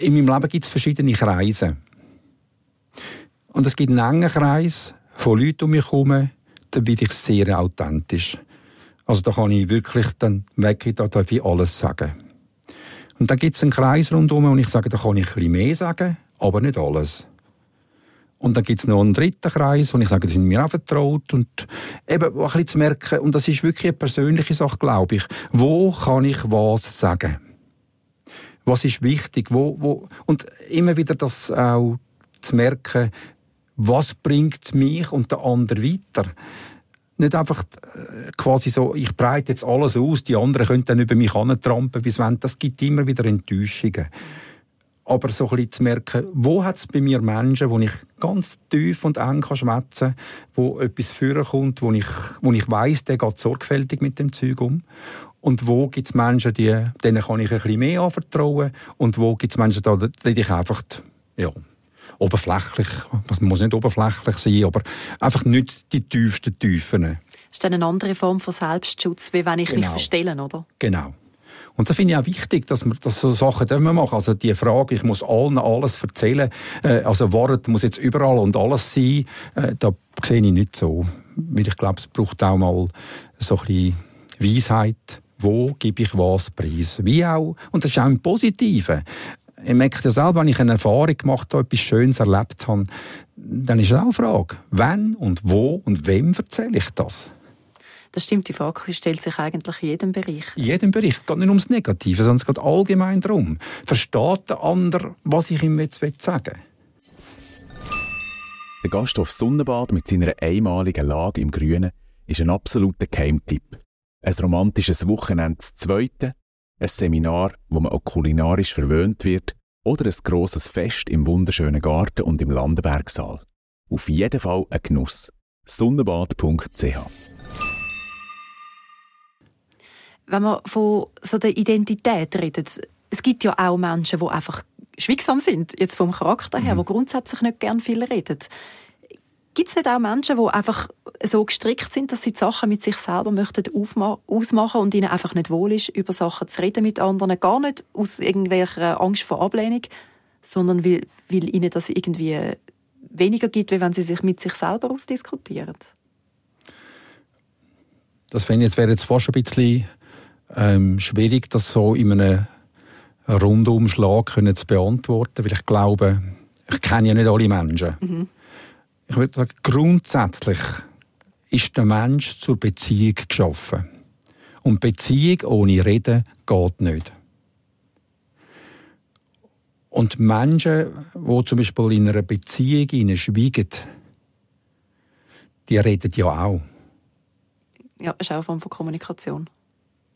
in meinem Leben gibt es verschiedene Kreise. Und es gibt einen engen Kreis von Leuten um mich herum, da bin ich sehr authentisch. Also da kann ich wirklich dann weg, da darf ich alles sagen. Und dann gibt es einen Kreis rundherum und ich sage, da kann ich bisschen mehr sagen, aber nicht alles. Und dann gibt es noch einen dritten Kreis, wo ich sage, die sind mir auch vertraut. Und eben ein bisschen zu merken, und das ist wirklich eine persönliche Sache, glaube ich, wo kann ich was sagen? Was ist wichtig? Wo, wo, und immer wieder das auch zu merken, was bringt mich und der andere weiter? Nicht einfach äh, quasi so, ich breite jetzt alles aus, die anderen können dann über mich antrampen, wie wollen. Das gibt immer wieder Enttäuschungen. Aber so ein bisschen zu merken, wo hat es bei mir Menschen, wo ich ganz tief und eng kann schwätzen kann, wo etwas vorkommt, wo ich, wo ich weiss, der geht sorgfältig mit dem Zeug um. Und wo gibt es Menschen, die, denen kann ich ein bisschen mehr anvertrauen. Und wo gibt es Menschen, die ich einfach, ja, oberflächlich, das muss nicht oberflächlich sein, aber einfach nicht die tiefsten Tiefen. Das ist dann eine andere Form von Selbstschutz, wie wenn ich genau. mich verstelle, oder? Genau. Und das finde ich auch wichtig, dass wir dass so Sachen dürfen wir machen. Also die Frage, ich muss allen alles erzählen, äh, also Wort muss jetzt überall und alles sein, äh, da sehe ich nicht so. Weil ich glaube, es braucht auch mal so ein bisschen Weisheit, wo gebe ich was preis. Wie auch, und das ist auch im Positiven. Ich merke ja selber, wenn ich eine Erfahrung gemacht habe, etwas Schönes erlebt habe, dann ist es auch eine Frage, wann und wo und wem erzähle ich das? Das stimmt, die Frage stellt sich eigentlich in jedem Bereich. In jedem Bereich. Es geht nicht ums Negative, sondern es geht allgemein darum. Versteht der andere, was ich ihm jetzt sagen will? Der Gasthof Sonnenbad mit seiner einmaligen Lage im Grünen ist ein absoluter Keimtipp. Ein romantisches Wochenende zu zweite, ein Seminar, wo man auch kulinarisch verwöhnt wird, oder ein grosses Fest im wunderschönen Garten und im Landenbergsaal. Auf jeden Fall ein Genuss. Sonnenbad.ch Wenn man von so der Identität redet, es gibt ja auch Menschen, die einfach schweigsam sind, jetzt vom Charakter her, mhm. die grundsätzlich nicht gern viel reden. Gibt es nicht auch Menschen, die einfach so gestrickt sind, dass sie die Sachen mit sich selber möchten ausmachen und ihnen einfach nicht wohl ist, über Sachen zu reden mit anderen? Gar nicht aus irgendwelcher Angst vor Ablehnung, sondern weil, weil ihnen das irgendwie weniger gibt, wie wenn sie sich mit sich selber ausdiskutieren? Das finde ich, jetzt wäre jetzt fast ein bisschen ähm, schwierig, das so in einem Rundumschlag können zu beantworten, weil ich glaube, ich kenne ja nicht alle Menschen. Mhm. Ich würde sagen, grundsätzlich ist der Mensch zur Beziehung geschaffen. Und Beziehung ohne Reden geht nicht. Und Menschen, die zum Beispiel in einer Beziehung schweigen, die reden ja auch. Ja, das ist auch eine Form von Kommunikation.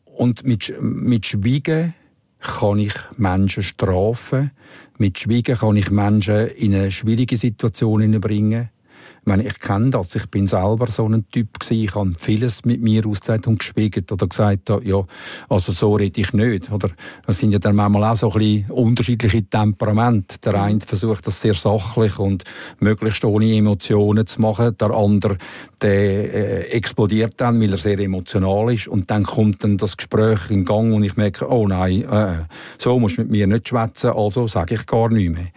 Und mit, mit Schweigen kann ich Menschen strafen. Mit Schweigen kann ich Menschen in eine schwierige Situation bringen. Ich meine, ich kenne das. Ich bin selber so ein Typ gewesen. Ich habe vieles mit mir ausgetragen und geschwiegen oder gesagt, ja, also so rede ich nicht. Oder das sind ja dann manchmal auch so ein bisschen unterschiedliche Temperamente. Der eine versucht das sehr sachlich und möglichst ohne Emotionen zu machen. Der andere, der äh, explodiert dann, weil er sehr emotional ist. Und dann kommt dann das Gespräch in Gang und ich merke, oh nein, äh, so musst du mit mir nicht schwätzen, also sage ich gar nichts mehr.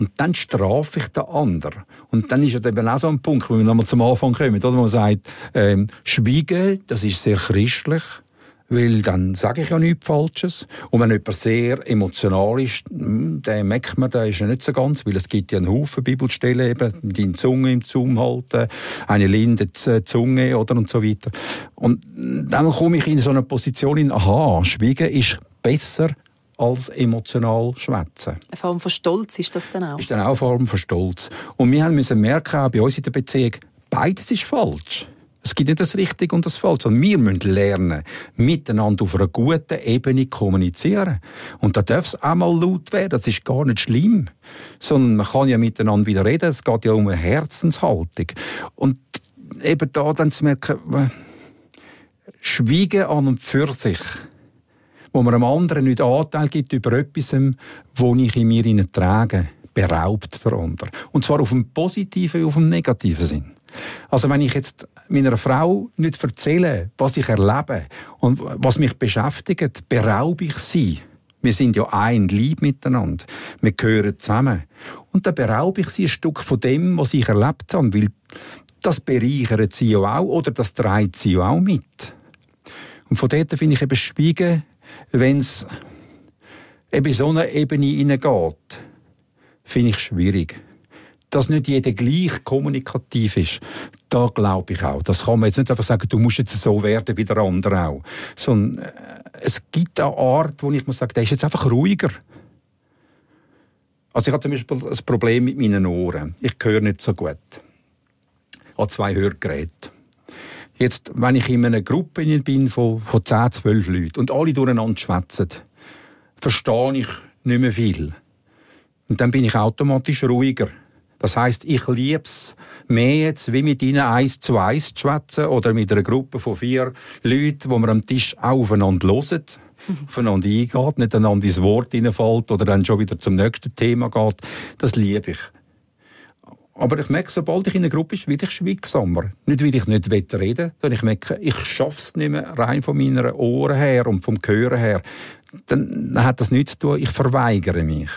Und dann strafe ich den anderen. Und dann ist es eben auch so ein Punkt, wo wir nochmal zum Anfang kommen, oder? wo man sagt, ähm, Schweigen, das ist sehr christlich, weil dann sage ich ja nichts Falsches. Und wenn jemand sehr emotional ist, hm, dann merkt man, der ist ja nicht so ganz, weil es gibt ja einen Haufen Bibelstellen, eben, die Zunge im Zaum halten, eine Linde äh, Zunge, oder, und so weiter. Und dann komme ich in so eine Position in, aha, Schweigen ist besser als emotional schwätzen. Eine Form von Stolz ist das dann auch? Ist dann auch eine Form von Stolz. Und wir müssen merken, auch bei uns in der Beziehung, beides ist falsch. Es gibt nicht das Richtige und das Falsche, sondern wir müssen lernen, miteinander auf einer guten Ebene kommunizieren. Und da darf es auch mal laut werden, das ist gar nicht schlimm. Sondern man kann ja miteinander wieder reden, es geht ja um eine Herzenshaltung. Und eben da dann zu merken, Schweigen an und für sich wo man einem anderen nicht Anteil gibt über etwas, wo ich in mir trage, beraubt der andere. Und zwar auf dem positiven und auf dem negativen Sinn. Also wenn ich jetzt meiner Frau nicht erzähle, was ich erlebe und was mich beschäftigt, beraube ich sie. Wir sind ja ein Lieb miteinander. Wir gehören zusammen. Und dann beraube ich sie ein Stück von dem, was ich erlebt habe, weil das bereichert sie ja auch oder das trägt sie ja auch mit. Und von dort finde ich eben Schweigen wenn es eben so eine Ebene hineingeht, finde ich schwierig. dass nicht jeder gleich kommunikativ ist, da glaube ich auch. Das kann man jetzt nicht einfach sagen, du musst jetzt so werden wie der andere auch. Sondern äh, es gibt eine Art, wo ich muss sagen, der ist jetzt einfach ruhiger. Also ich habe zum Beispiel ein Problem mit meinen Ohren. Ich höre nicht so gut. Habe zwei Hörgeräte. Jetzt, wenn ich in einer Gruppe bin von, von 10, 12 Leuten und alle durcheinander schwätzen, verstehe ich nicht mehr viel. Und dann bin ich automatisch ruhiger. Das heißt, ich liebe es mehr jetzt, wie mit ihnen eins zu eins zu schwätzen oder mit einer Gruppe von vier Leuten, wo man am Tisch aufeinander hören, aufeinander eingeht, nicht einander ins Wort hineinfällt oder dann schon wieder zum nächsten Thema geht. Das liebe ich. Aber ich merke, sobald ich in einer Gruppe bin, werde ich schweigsamer. Nicht, weil ich nicht reden will, sondern ich merke, ich schaffe es nicht mehr rein von meinen Ohren her und vom Hören her. Dann hat das nichts zu tun, ich verweigere mich.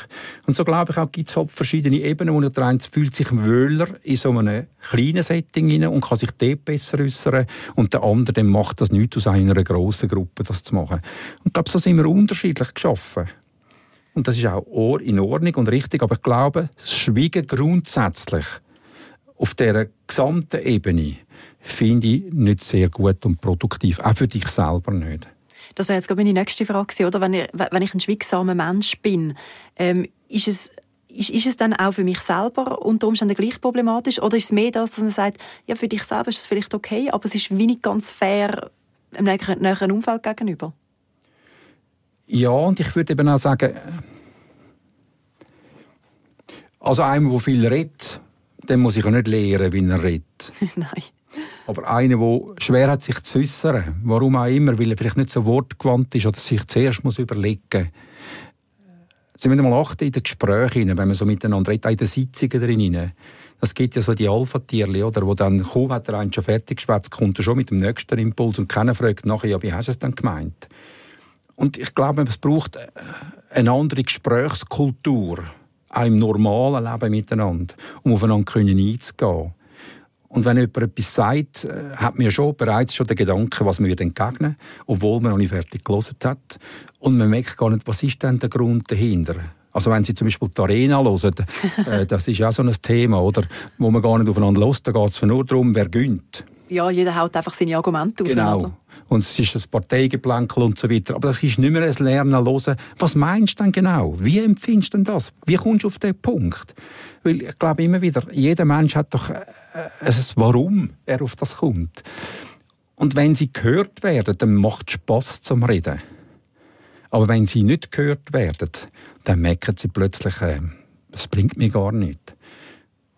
Und so glaube ich auch, gibt es halt verschiedene Ebenen, wo der eine fühlt sich wohler in so einem kleinen Setting rein und kann sich dort besser äußern und der andere macht das nicht aus einer grossen Gruppe, das zu machen. Und ich glaube, so sind wir unterschiedlich geschaffen. Und das ist auch in Ordnung und richtig. Aber ich glaube, das Schweigen grundsätzlich auf dieser gesamten Ebene finde ich nicht sehr gut und produktiv. Auch für dich selber nicht. Das wäre jetzt meine nächste Frage, oder? Wenn ich, wenn ich ein schweigsamer Mensch bin, ähm, ist es ist, ist es dann auch für mich selber unter Umständen gleich problematisch? Oder ist es mehr das, dass man sagt, ja, für dich selber ist es vielleicht okay, aber es ist wie nicht ganz fair im näheren Umfeld gegenüber? Ja, und ich würde eben auch sagen, also einem, der viel redet, dem muss ich auch nicht lehren, wie er redet. Nein. Aber einer, der schwer hat, sich zu äußern, warum auch immer, weil er vielleicht nicht so wortgewandt ist oder sich zuerst muss überlegen muss. Sie müssen mal achten in den Gesprächen, wenn man so miteinander redet, auch in den Sitzungen drin. Es gibt ja so die Alpha-Tierli, oder, wo dann, kaum hat der einen schon fertig geschwätzt, kommt er schon mit dem nächsten Impuls und keiner fragt nachher, ja, wie hast du es denn gemeint? Und ich glaube, es braucht eine andere Gesprächskultur, auch im normalen Leben miteinander, um aufeinander einzugehen. Und wenn jemand etwas sagt, äh, hat man schon bereits schon den Gedanken, was man entgegnen, obwohl man noch nicht fertig gelesen hat. Und man merkt gar nicht, was ist denn der Grund dahinter. Also wenn Sie zum Beispiel die Arena hören, äh, das ist ja so ein Thema, oder, wo man gar nicht aufeinander lässt, da geht es nur darum, wer gönnt ja, jeder haut einfach seine Argumente raus. Genau. Oder? Und es ist das Parteigeplänkel und so weiter. Aber das ist nicht mehr ein Lernen hören. Was meinst du denn genau? Wie empfindest du denn das? Wie kommst du auf den Punkt? Weil ich glaube immer wieder, jeder Mensch hat doch äh, ein Warum er auf das kommt. Und wenn sie gehört werden, dann macht es Spass zum Reden. Aber wenn sie nicht gehört werden, dann merken sie plötzlich, äh, das bringt mir gar nichts.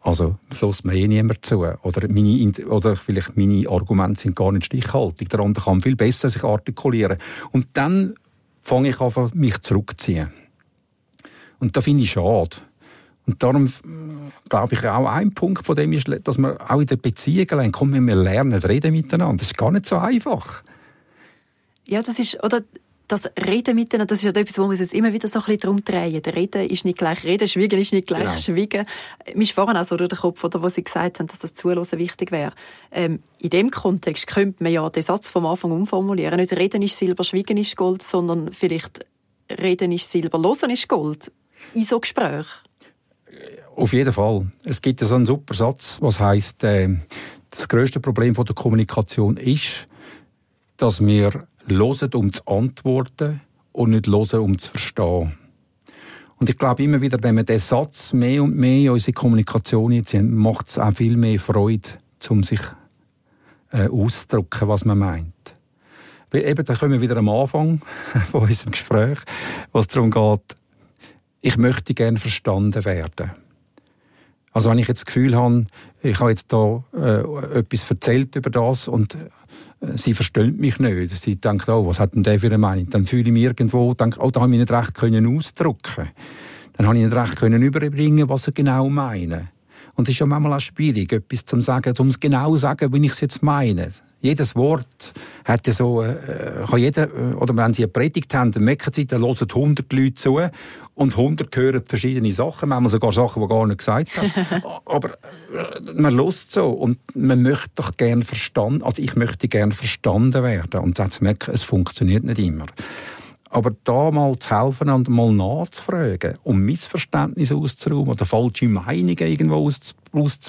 Also lässt mir eh niemand zu. Oder, meine, oder vielleicht meine Argumente sind gar nicht stichhaltig. Der andere kann viel besser sich artikulieren. Und dann fange ich an, mich zurückzuziehen. Und das finde ich schade. Und darum glaube ich auch ein Punkt von dem ist, dass wir auch in der Beziehung lernen, kommen wir lernen, reden miteinander. Das ist gar nicht so einfach. Ja, das ist, oder das Reden miteinander, das ist ja etwas, wo wir uns jetzt immer wieder so ein bisschen drum drehen. Der Reden ist nicht gleich Reden, Schweigen ist nicht gleich genau. Schweigen. Mir ist vorhin auch so durch den Kopf, oder, wo Sie gesagt haben, dass das Zuhören wichtig wäre. Ähm, in dem Kontext könnte man ja den Satz vom Anfang umformulieren. Nicht Reden ist Silber, Schweigen ist Gold, sondern vielleicht Reden ist Silber, Losen ist Gold. In so Gespräch. Auf jeden Fall. Es gibt ja so einen super Satz, was heißt, äh, das größte Problem von der Kommunikation ist, dass wir hören, um zu antworten und nicht hören, um zu verstehen. Und ich glaube immer wieder, wenn wir diesen Satz mehr und mehr in unsere Kommunikation haben, macht es auch viel mehr Freude, um sich äh, auszudrücken, was man meint. Weil eben, da kommen wir wieder am Anfang von unserem Gespräch, was darum geht, ich möchte gerne verstanden werden. Also wenn ich jetzt das Gefühl habe, ich habe jetzt da äh, etwas erzählt über das und sie versteht mich nicht. Sie denkt, oh, was hat denn der für eine Meinung? Dann fühle ich mich irgendwo, denke, oh, da habe ich nicht recht können ausdrücken. Dann habe ich nicht recht können überbringen, was sie genau meinen. Und es ist ja manchmal auch schwierig, etwas zu sagen, um es genau zu sagen, wie ich es jetzt meine. Jedes Wort hat ja so, äh, kann jeder, äh, oder wenn sie eine Predigt haben, dann merken sie, da hören 100 Leute zu und 100 hören verschiedene Sachen, manchmal sogar Sachen, die gar nicht gesagt haben. Aber äh, man lässt so und man möchte doch gerne verstanden, also ich möchte gerne verstanden werden und jetzt merken, es funktioniert nicht immer. Aber da mal zu helfen und mal nachzufragen, um Missverständnisse auszuräumen oder falsche Meinungen irgendwo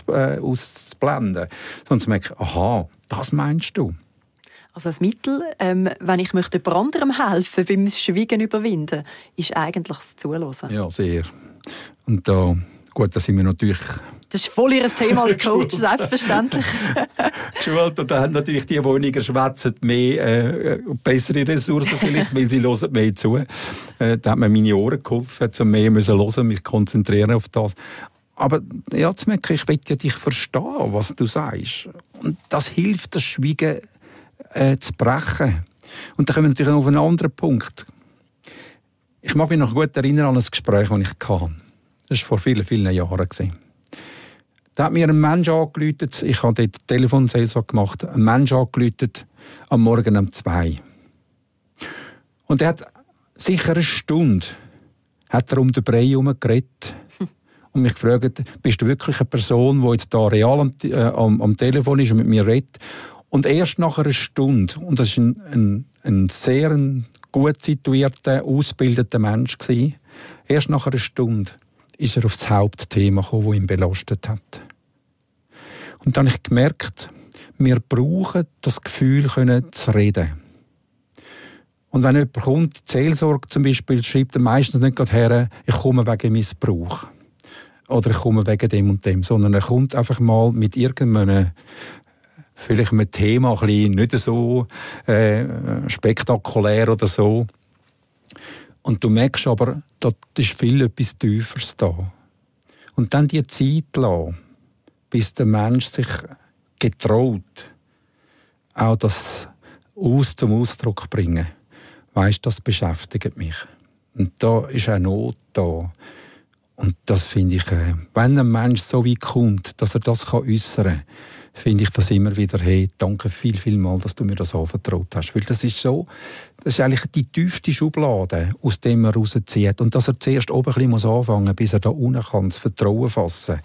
äh, auszublenden, sondern zu merken, aha, das meinst du. Also als Mittel, ähm, wenn ich möchte jemand anderem helfen beim Schweigen überwinden, ist eigentlich das Zuhören. Ja, sehr. Und da, gut, da sind wir natürlich das ist voll Ihr Thema als Coach, selbstverständlich. Geschult. Und da haben natürlich die, die weniger schwätzen, mehr, äh, bessere Ressourcen vielleicht, weil sie hören mehr zu. Äh, da hat mir meine Ohren geholfen, um mehr müssen hören, mich konzentrieren auf das. Aber ja, zu merken, ich will ja dich verstehen, was du sagst. Und das hilft, das Schweigen äh, zu brechen. Und dann kommen wir natürlich noch auf einen anderen Punkt. Ich mag mich noch gut erinnern an ein Gespräch, das ich hatte. Das war vor vielen, vielen Jahren. Da hat mir ein Mensch angerufen, ich habe dort Telefonseelsorge gemacht, ein Mensch angerufen, am Morgen um zwei. Und er hat sicher eine Stunde hat er um den Brei herum geredet und mich gefragt, bist du wirklich eine Person, die jetzt da real am, äh, am, am Telefon ist und mit mir redet? Und erst nach einer Stunde, und das war ein, ein, ein sehr gut situierter, ausgebildeter Mensch, gewesen, erst nach einer Stunde ist er auf das Hauptthema gekommen, das ihn belastet hat. Und dann habe ich gemerkt, wir brauchen das Gefühl, können zu reden. Und wenn jemand kommt, die Seelsorge zum Beispiel, schreibt er meistens nicht gerade her, ich komme wegen Missbrauch. Oder ich komme wegen dem und dem, sondern er kommt einfach mal mit irgendeinem vielleicht einem Thema ein bisschen nicht so äh, spektakulär oder so. Und du merkst aber, da ist viel etwas Tieferes da. Und dann die Zeit lassen, bis der Mensch sich getraut, auch das aus zum Ausdruck bringen. Weißt, das beschäftigt mich. Und da ist eine Not da. Und das finde ich, äh, wenn ein Mensch so weit kommt, dass er das äußern kann, finde ich das immer wieder, hey, danke viel, viel mal, dass du mir das anvertraut hast. Weil das ist so, das ist eigentlich die tiefste Schublade, aus der man rauszieht. Und dass er zuerst oben ein bisschen anfangen muss, bis er da unten kann, das Vertrauen fassen.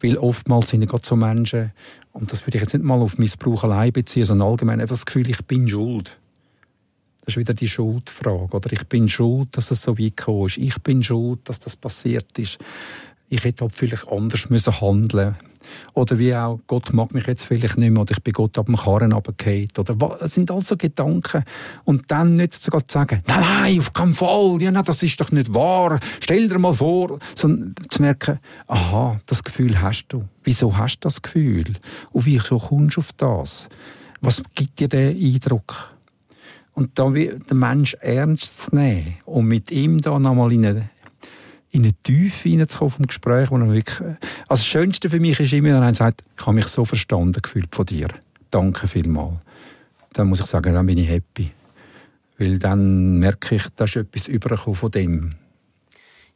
Weil oftmals sind ja gerade so Menschen, und das würde ich jetzt nicht mal auf Missbrauch allein beziehen, sondern allgemein einfach das Gefühl, ich bin schuld. Das ist wieder die Schuldfrage. Oder ich bin schuld, dass es so weit gekommen ist. Ich bin schuld, dass das passiert ist ich hätte halt vielleicht anders müssen handeln oder wie auch, Gott mag mich jetzt vielleicht nicht mehr, oder ich bin Gott ab dem Karren runtergefallen. Oder das sind also Gedanken. Und dann nicht zu sagen, nein, nein, auf keinen Fall, ja, nein, das ist doch nicht wahr, stell dir mal vor. Sondern zu merken, aha, das Gefühl hast du. Wieso hast du das Gefühl? Und wieso kommst du auf das? Was gibt dir der Eindruck? Und da den Mensch ernst zu nehmen und mit ihm da nochmal in eine in eine Tiefe hineinzukommen vom Gespräch. Wo wirklich, also das Schönste für mich ist immer, wenn einer sagt, ich habe mich so verstanden gefühlt von dir. Danke vielmals. Dann muss ich sagen, dann bin ich happy. Weil dann merke ich, da ist etwas übergekommen von dem.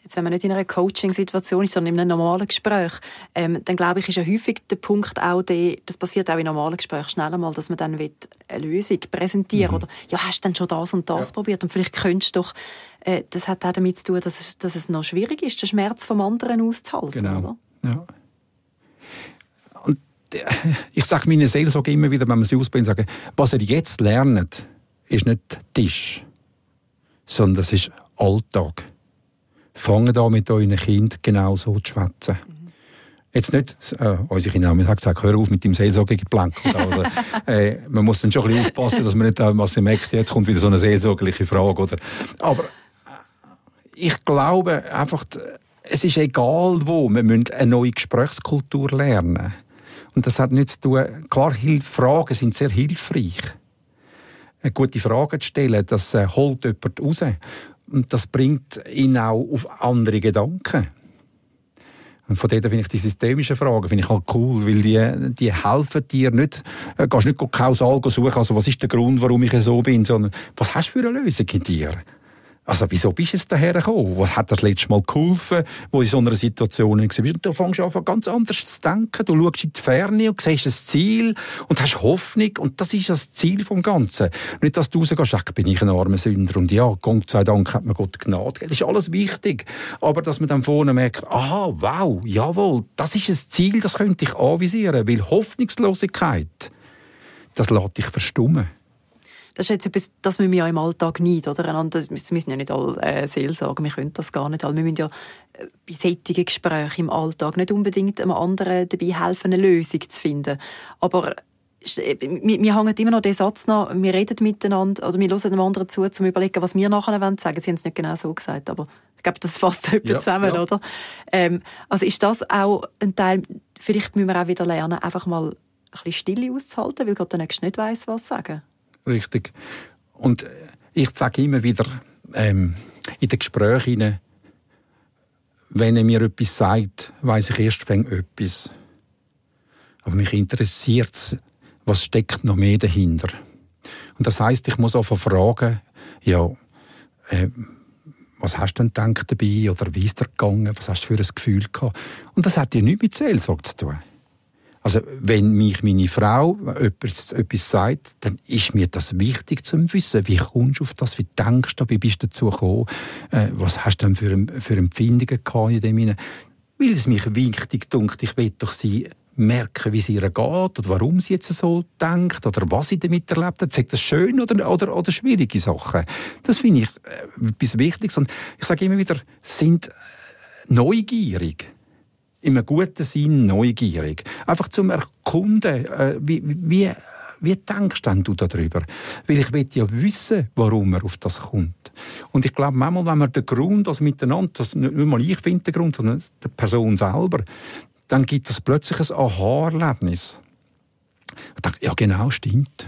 Jetzt, wenn man nicht in einer Coaching-Situation ist, sondern in einem normalen Gespräch, ähm, dann glaube ich, ist ja häufig der Punkt auch der, das passiert auch in normalen Gesprächen schnell einmal, dass man dann eine Lösung präsentieren mhm. oder ja, hast du denn schon das und das ja. probiert und vielleicht könntest du doch, äh, das hat auch damit zu tun, dass es, dass es noch schwierig ist, den Schmerz vom anderen auszuhalten, genau. oder? Ja. Und äh, ich sage meinen Seelsorge immer wieder, wenn wir sie ausbilden, sage, was ihr jetzt lernt, ist nicht Tisch, sondern das ist Alltag fangen an mit euren Kind genau so zu schwätzen. Jetzt nicht, äh, unsere Kinder haben gesagt, hör auf mit dem Seelsorgegeplänk. äh, man muss dann schon ein bisschen aufpassen, dass man nicht, äh, was merkt, jetzt kommt wieder so eine seelsorgliche Frage. Oder? Aber äh, ich glaube einfach, es ist egal wo, wir müssen eine neue Gesprächskultur lernen. Und das hat nichts zu tun, klar, Fragen sind sehr hilfreich. Eine gute Frage zu stellen, das äh, holt jemand raus. Und das bringt ihn auch auf andere Gedanken. Und von dort finde ich die systemischen Fragen finde ich halt cool, weil die, die helfen dir nicht, äh, gehst nicht kausal suchen, also was ist der Grund, warum ich so bin, sondern was hast du für eine Lösung in dir? Also, wieso bist du daher gekommen? Was hat das letzte Mal geholfen, wo in so einer Situation warst? Und du fängst an, ganz anders zu denken. Du schaust in die Ferne und siehst das Ziel und hast Hoffnung. Und das ist das Ziel vom Ganzen. Nicht, dass du rausgehst, ach, bin ich ein armer Sünder. Und ja, Gott sei Dank hat mir Gott Gnade Das ist alles wichtig. Aber dass man dann vorne merkt, aha, wow, jawohl, das ist ein Ziel, das könnte ich anvisieren. Weil Hoffnungslosigkeit, das lässt dich verstummen. Das ist jetzt etwas, das müssen wir ja im Alltag nicht, oder? Wir müssen ja nicht alle äh, Seelsorgen, wir können das gar nicht alle. Wir müssen ja äh, bei solchen Gesprächen im Alltag nicht unbedingt einem anderen dabei helfen, eine Lösung zu finden. Aber äh, wir, wir hängen immer noch den Satz nach, wir reden miteinander oder wir hören dem anderen zu, um zu überlegen, was wir nachher sagen wollen. Sie haben es nicht genau so gesagt, aber ich glaube, das fasst ja, zusammen, ja. oder? Ähm, also ist das auch ein Teil, vielleicht müssen wir auch wieder lernen, einfach mal ein bisschen Stille auszuhalten, weil gerade der Nächste nicht weiss, was sagen richtig. Und ich sage immer wieder ähm, in den Gesprächen, wenn er mir etwas sagt, weiß ich erst wegen etwas. Aber mich interessiert es, was steckt noch mehr dahinter. Und das heißt, ich muss auch fragen, ja, äh, was hast du denn gedacht dabei oder wie ist er gegangen, was hast du für ein Gefühl gehabt? Und das hat ja nichts mit Seelsorge zu tun. Also wenn mich meine Frau etwas, etwas sagt, dann ist mir das wichtig zu wissen. Wie kommst du auf das? Wie denkst du? Wie bist du dazu gekommen? Äh, was hast du denn für, für Empfindungen gehabt in dem Weil es mich wichtig dunkt, ich will doch sie merken, wie es ihr geht oder warum sie jetzt so denkt oder was sie damit erlebt hat. Sagt das schön oder, oder, oder schwierige Sachen? Das finde ich äh, etwas Wichtiges. Und ich sage immer wieder, sind neugierig im guten Sinn neugierig. Einfach zum Erkunden, äh, wie, wie, wie denkst denn du darüber? Weil ich will ja wissen, warum er auf das kommt. Und ich glaube, manchmal, wenn man den Grund, also miteinander, das nicht mal ich finde den Grund, sondern die Person selber, dann gibt es plötzlich ein Aha-Erlebnis. Ich denke, ja genau, stimmt.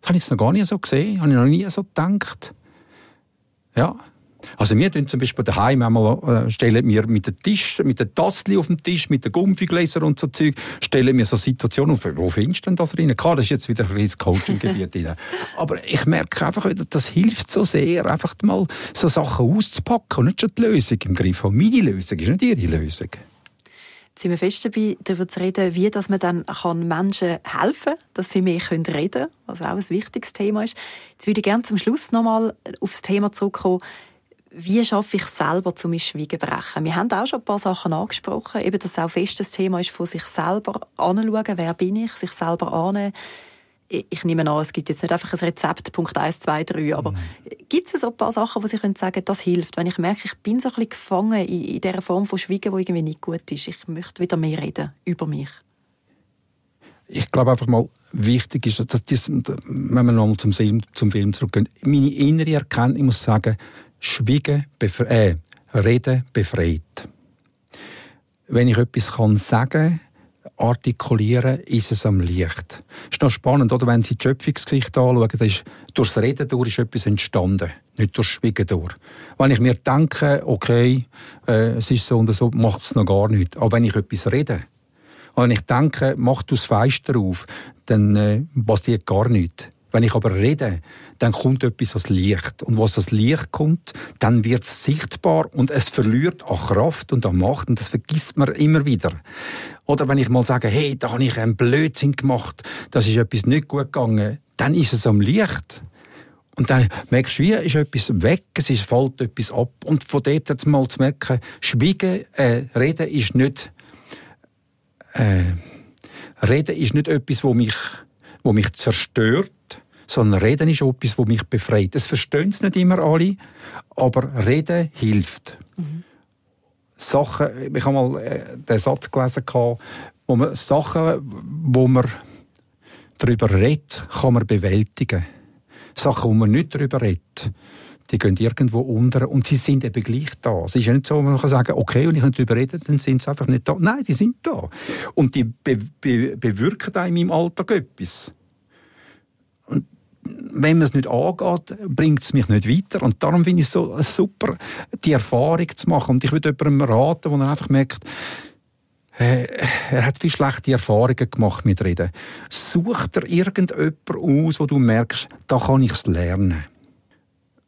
Das habe ich noch gar nicht so gesehen, habe ich noch nie so gedacht. Ja, also wir tun zum Beispiel daheim einmal, äh, stellen wir mit dem Tisch, mit den Tassli auf dem Tisch, mit den Gumpfigläser und so Zeug, stellen wir so Situationen auf. Wo findest du denn das drin? Klar, das ist jetzt wieder ein kleines Coaching-Gebiet Aber ich merke einfach wieder, das hilft so sehr, einfach mal so Sachen auszupacken und nicht schon die Lösung im Griff haben. Meine Lösung ist nicht ihre Lösung. Jetzt sind wir fest dabei, darüber zu reden, wie dass man dann kann Menschen helfen kann, dass sie mehr reden können, was auch ein wichtiges Thema ist. Jetzt würde ich gerne zum Schluss nochmal auf das Thema zurückkommen, wie schaffe ich selber zum Schweigen brechen? Wir haben auch schon ein paar Sachen angesprochen, eben, dass es auch fest das Thema ist, von sich selber anschauen, wer bin ich, sich selber annehmen. Ich nehme an, es gibt jetzt nicht einfach ein Rezept, Punkt 1, 2, 3, aber mhm. gibt es so ein paar Sachen, wo Sie können sagen das hilft, wenn ich merke, ich bin so ein bisschen gefangen in, in dieser Form von Schweigen, die irgendwie nicht gut ist. Ich möchte wieder mehr reden über mich. Ich glaube einfach mal, wichtig ist, dass das, wenn wir nochmal zum Film, zum Film zurückgehen, meine innere Erkenntnis muss sagen, Schwiegen, äh, Reden befreit. Wenn ich etwas kann sagen artikulieren, ist es am Licht. Ist noch spannend, oder? Wenn Sie die Schöpfungsgeschichte anschauen, dann ist durchs Reden durch ist etwas entstanden, nicht durchs Schwiegen durch. Wenn ich mir denke, okay, äh, es ist so und so, macht es noch gar nichts. Aber wenn ich etwas rede, und wenn ich denke, mach du das Fenster auf, dann äh, passiert gar nichts. Wenn ich aber rede, dann kommt etwas als Licht. Und was als Licht kommt, dann wird es sichtbar und es verliert an Kraft und an Macht und das vergisst man immer wieder. Oder wenn ich mal sage, hey, da habe ich einen Blödsinn gemacht, das ist etwas nicht gut gegangen, dann ist es am Licht. Und dann merkst du, wie ist etwas weg, es ist, fällt etwas ab. Und von dort jetzt mal zu merken, Schweigen, äh, Reden ist nicht, äh, Reden ist nicht etwas, wo mich, wo mich zerstört, sondern Reden ist etwas, das mich befreit. Das verstehen es nicht immer alle, aber Reden hilft. Mhm. Sachen, ich habe mal äh, den Satz gelesen, wo man Sachen, wo man darüber redet, kann man bewältigen. Sachen, wo man nicht darüber redet, die gehen irgendwo unter und sie sind eben gleich da. Es ist ja nicht so, man kann okay, und ich kann darüber reden, dann sind sie einfach nicht da. Nein, die sind da. Und die be be bewirken einem im Alltag etwas. Wenn man es nicht angeht, bringt es mich nicht weiter. Und darum finde ich es so super, die Erfahrung zu machen. Und ich würde jemandem raten, wo er einfach merkt, äh, er hat viel schlechte Erfahrungen gemacht mit Reden. Such dir irgendjemanden aus, wo du merkst, da kann ich es lernen.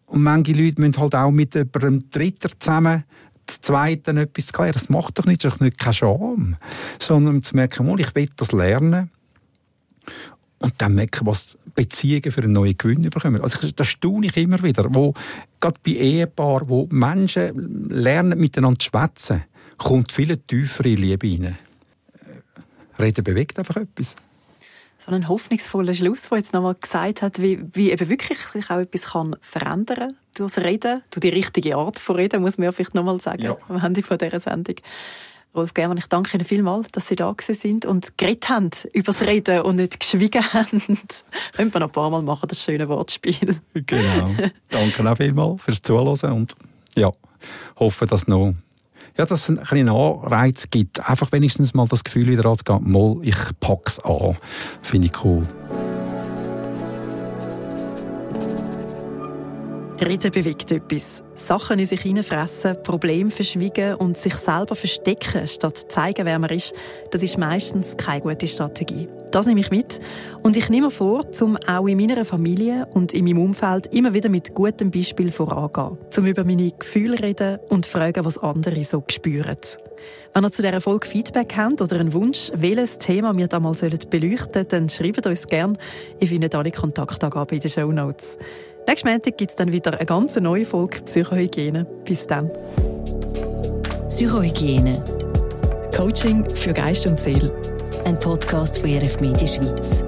Und manche Leute müssen halt auch mit einem Dritten zusammen das Zweite etwas klären. Das macht doch nicht, das ist nicht kein Scham. Sondern zu merken, ich will das lernen. Dann merken, was Beziehungen für einen neuen Gewinn bekommen. Also das staune ich immer wieder, wo gerade bei Ehepaaren, wo Menschen lernen miteinander zu schwätzen, kommt viel tiefere Liebe rein. Reden bewegt einfach etwas. so einen hoffnungsvollen Schluss, der jetzt nochmal gesagt hat, wie, wie eben wirklich sich auch etwas kann verändern kann durchs Reden, durch die richtige Art von Reden, muss man ja vielleicht nochmal sagen, ja. am Ende von dieser Sendung. Rolf Germann, ich danke Ihnen vielmals, dass Sie da sind und geredet haben über das Reden und nicht geschwiegen haben. Können wir noch ein paar Mal machen, das schöne Wortspiel. Genau. Danke auch vielmals fürs Zuhören und ja, hoffe, dass noch ja, dass es einen kleinen Anreiz gibt. Einfach wenigstens mal das Gefühl wieder anzugehen, mal, ich pack's an. Finde ich cool. Reden bewegt etwas. Sachen in sich hineinfressen, Probleme verschwiegen und sich selber verstecken, statt zeigen, wer man ist, das ist meistens keine gute Strategie. Das nehme ich mit. Und ich nehme vor, um auch in meiner Familie und in meinem Umfeld immer wieder mit gutem Beispiel vorangehen. Um über meine Gefühle reden und fragen, was andere so spüren. Wenn ihr zu dieser Folge Feedback habt oder einen Wunsch, welches Thema wir da mal beleuchten sollen, dann schreibt uns gerne. Ich finde alle Kontaktangaben in den Show Notes. Nächsten Montag gibt es dann wieder eine ganz neue Folge Psychohygiene. Bis dann. Psychohygiene. Coaching für Geist und Seele. Ein Podcast von RF Media Schweiz.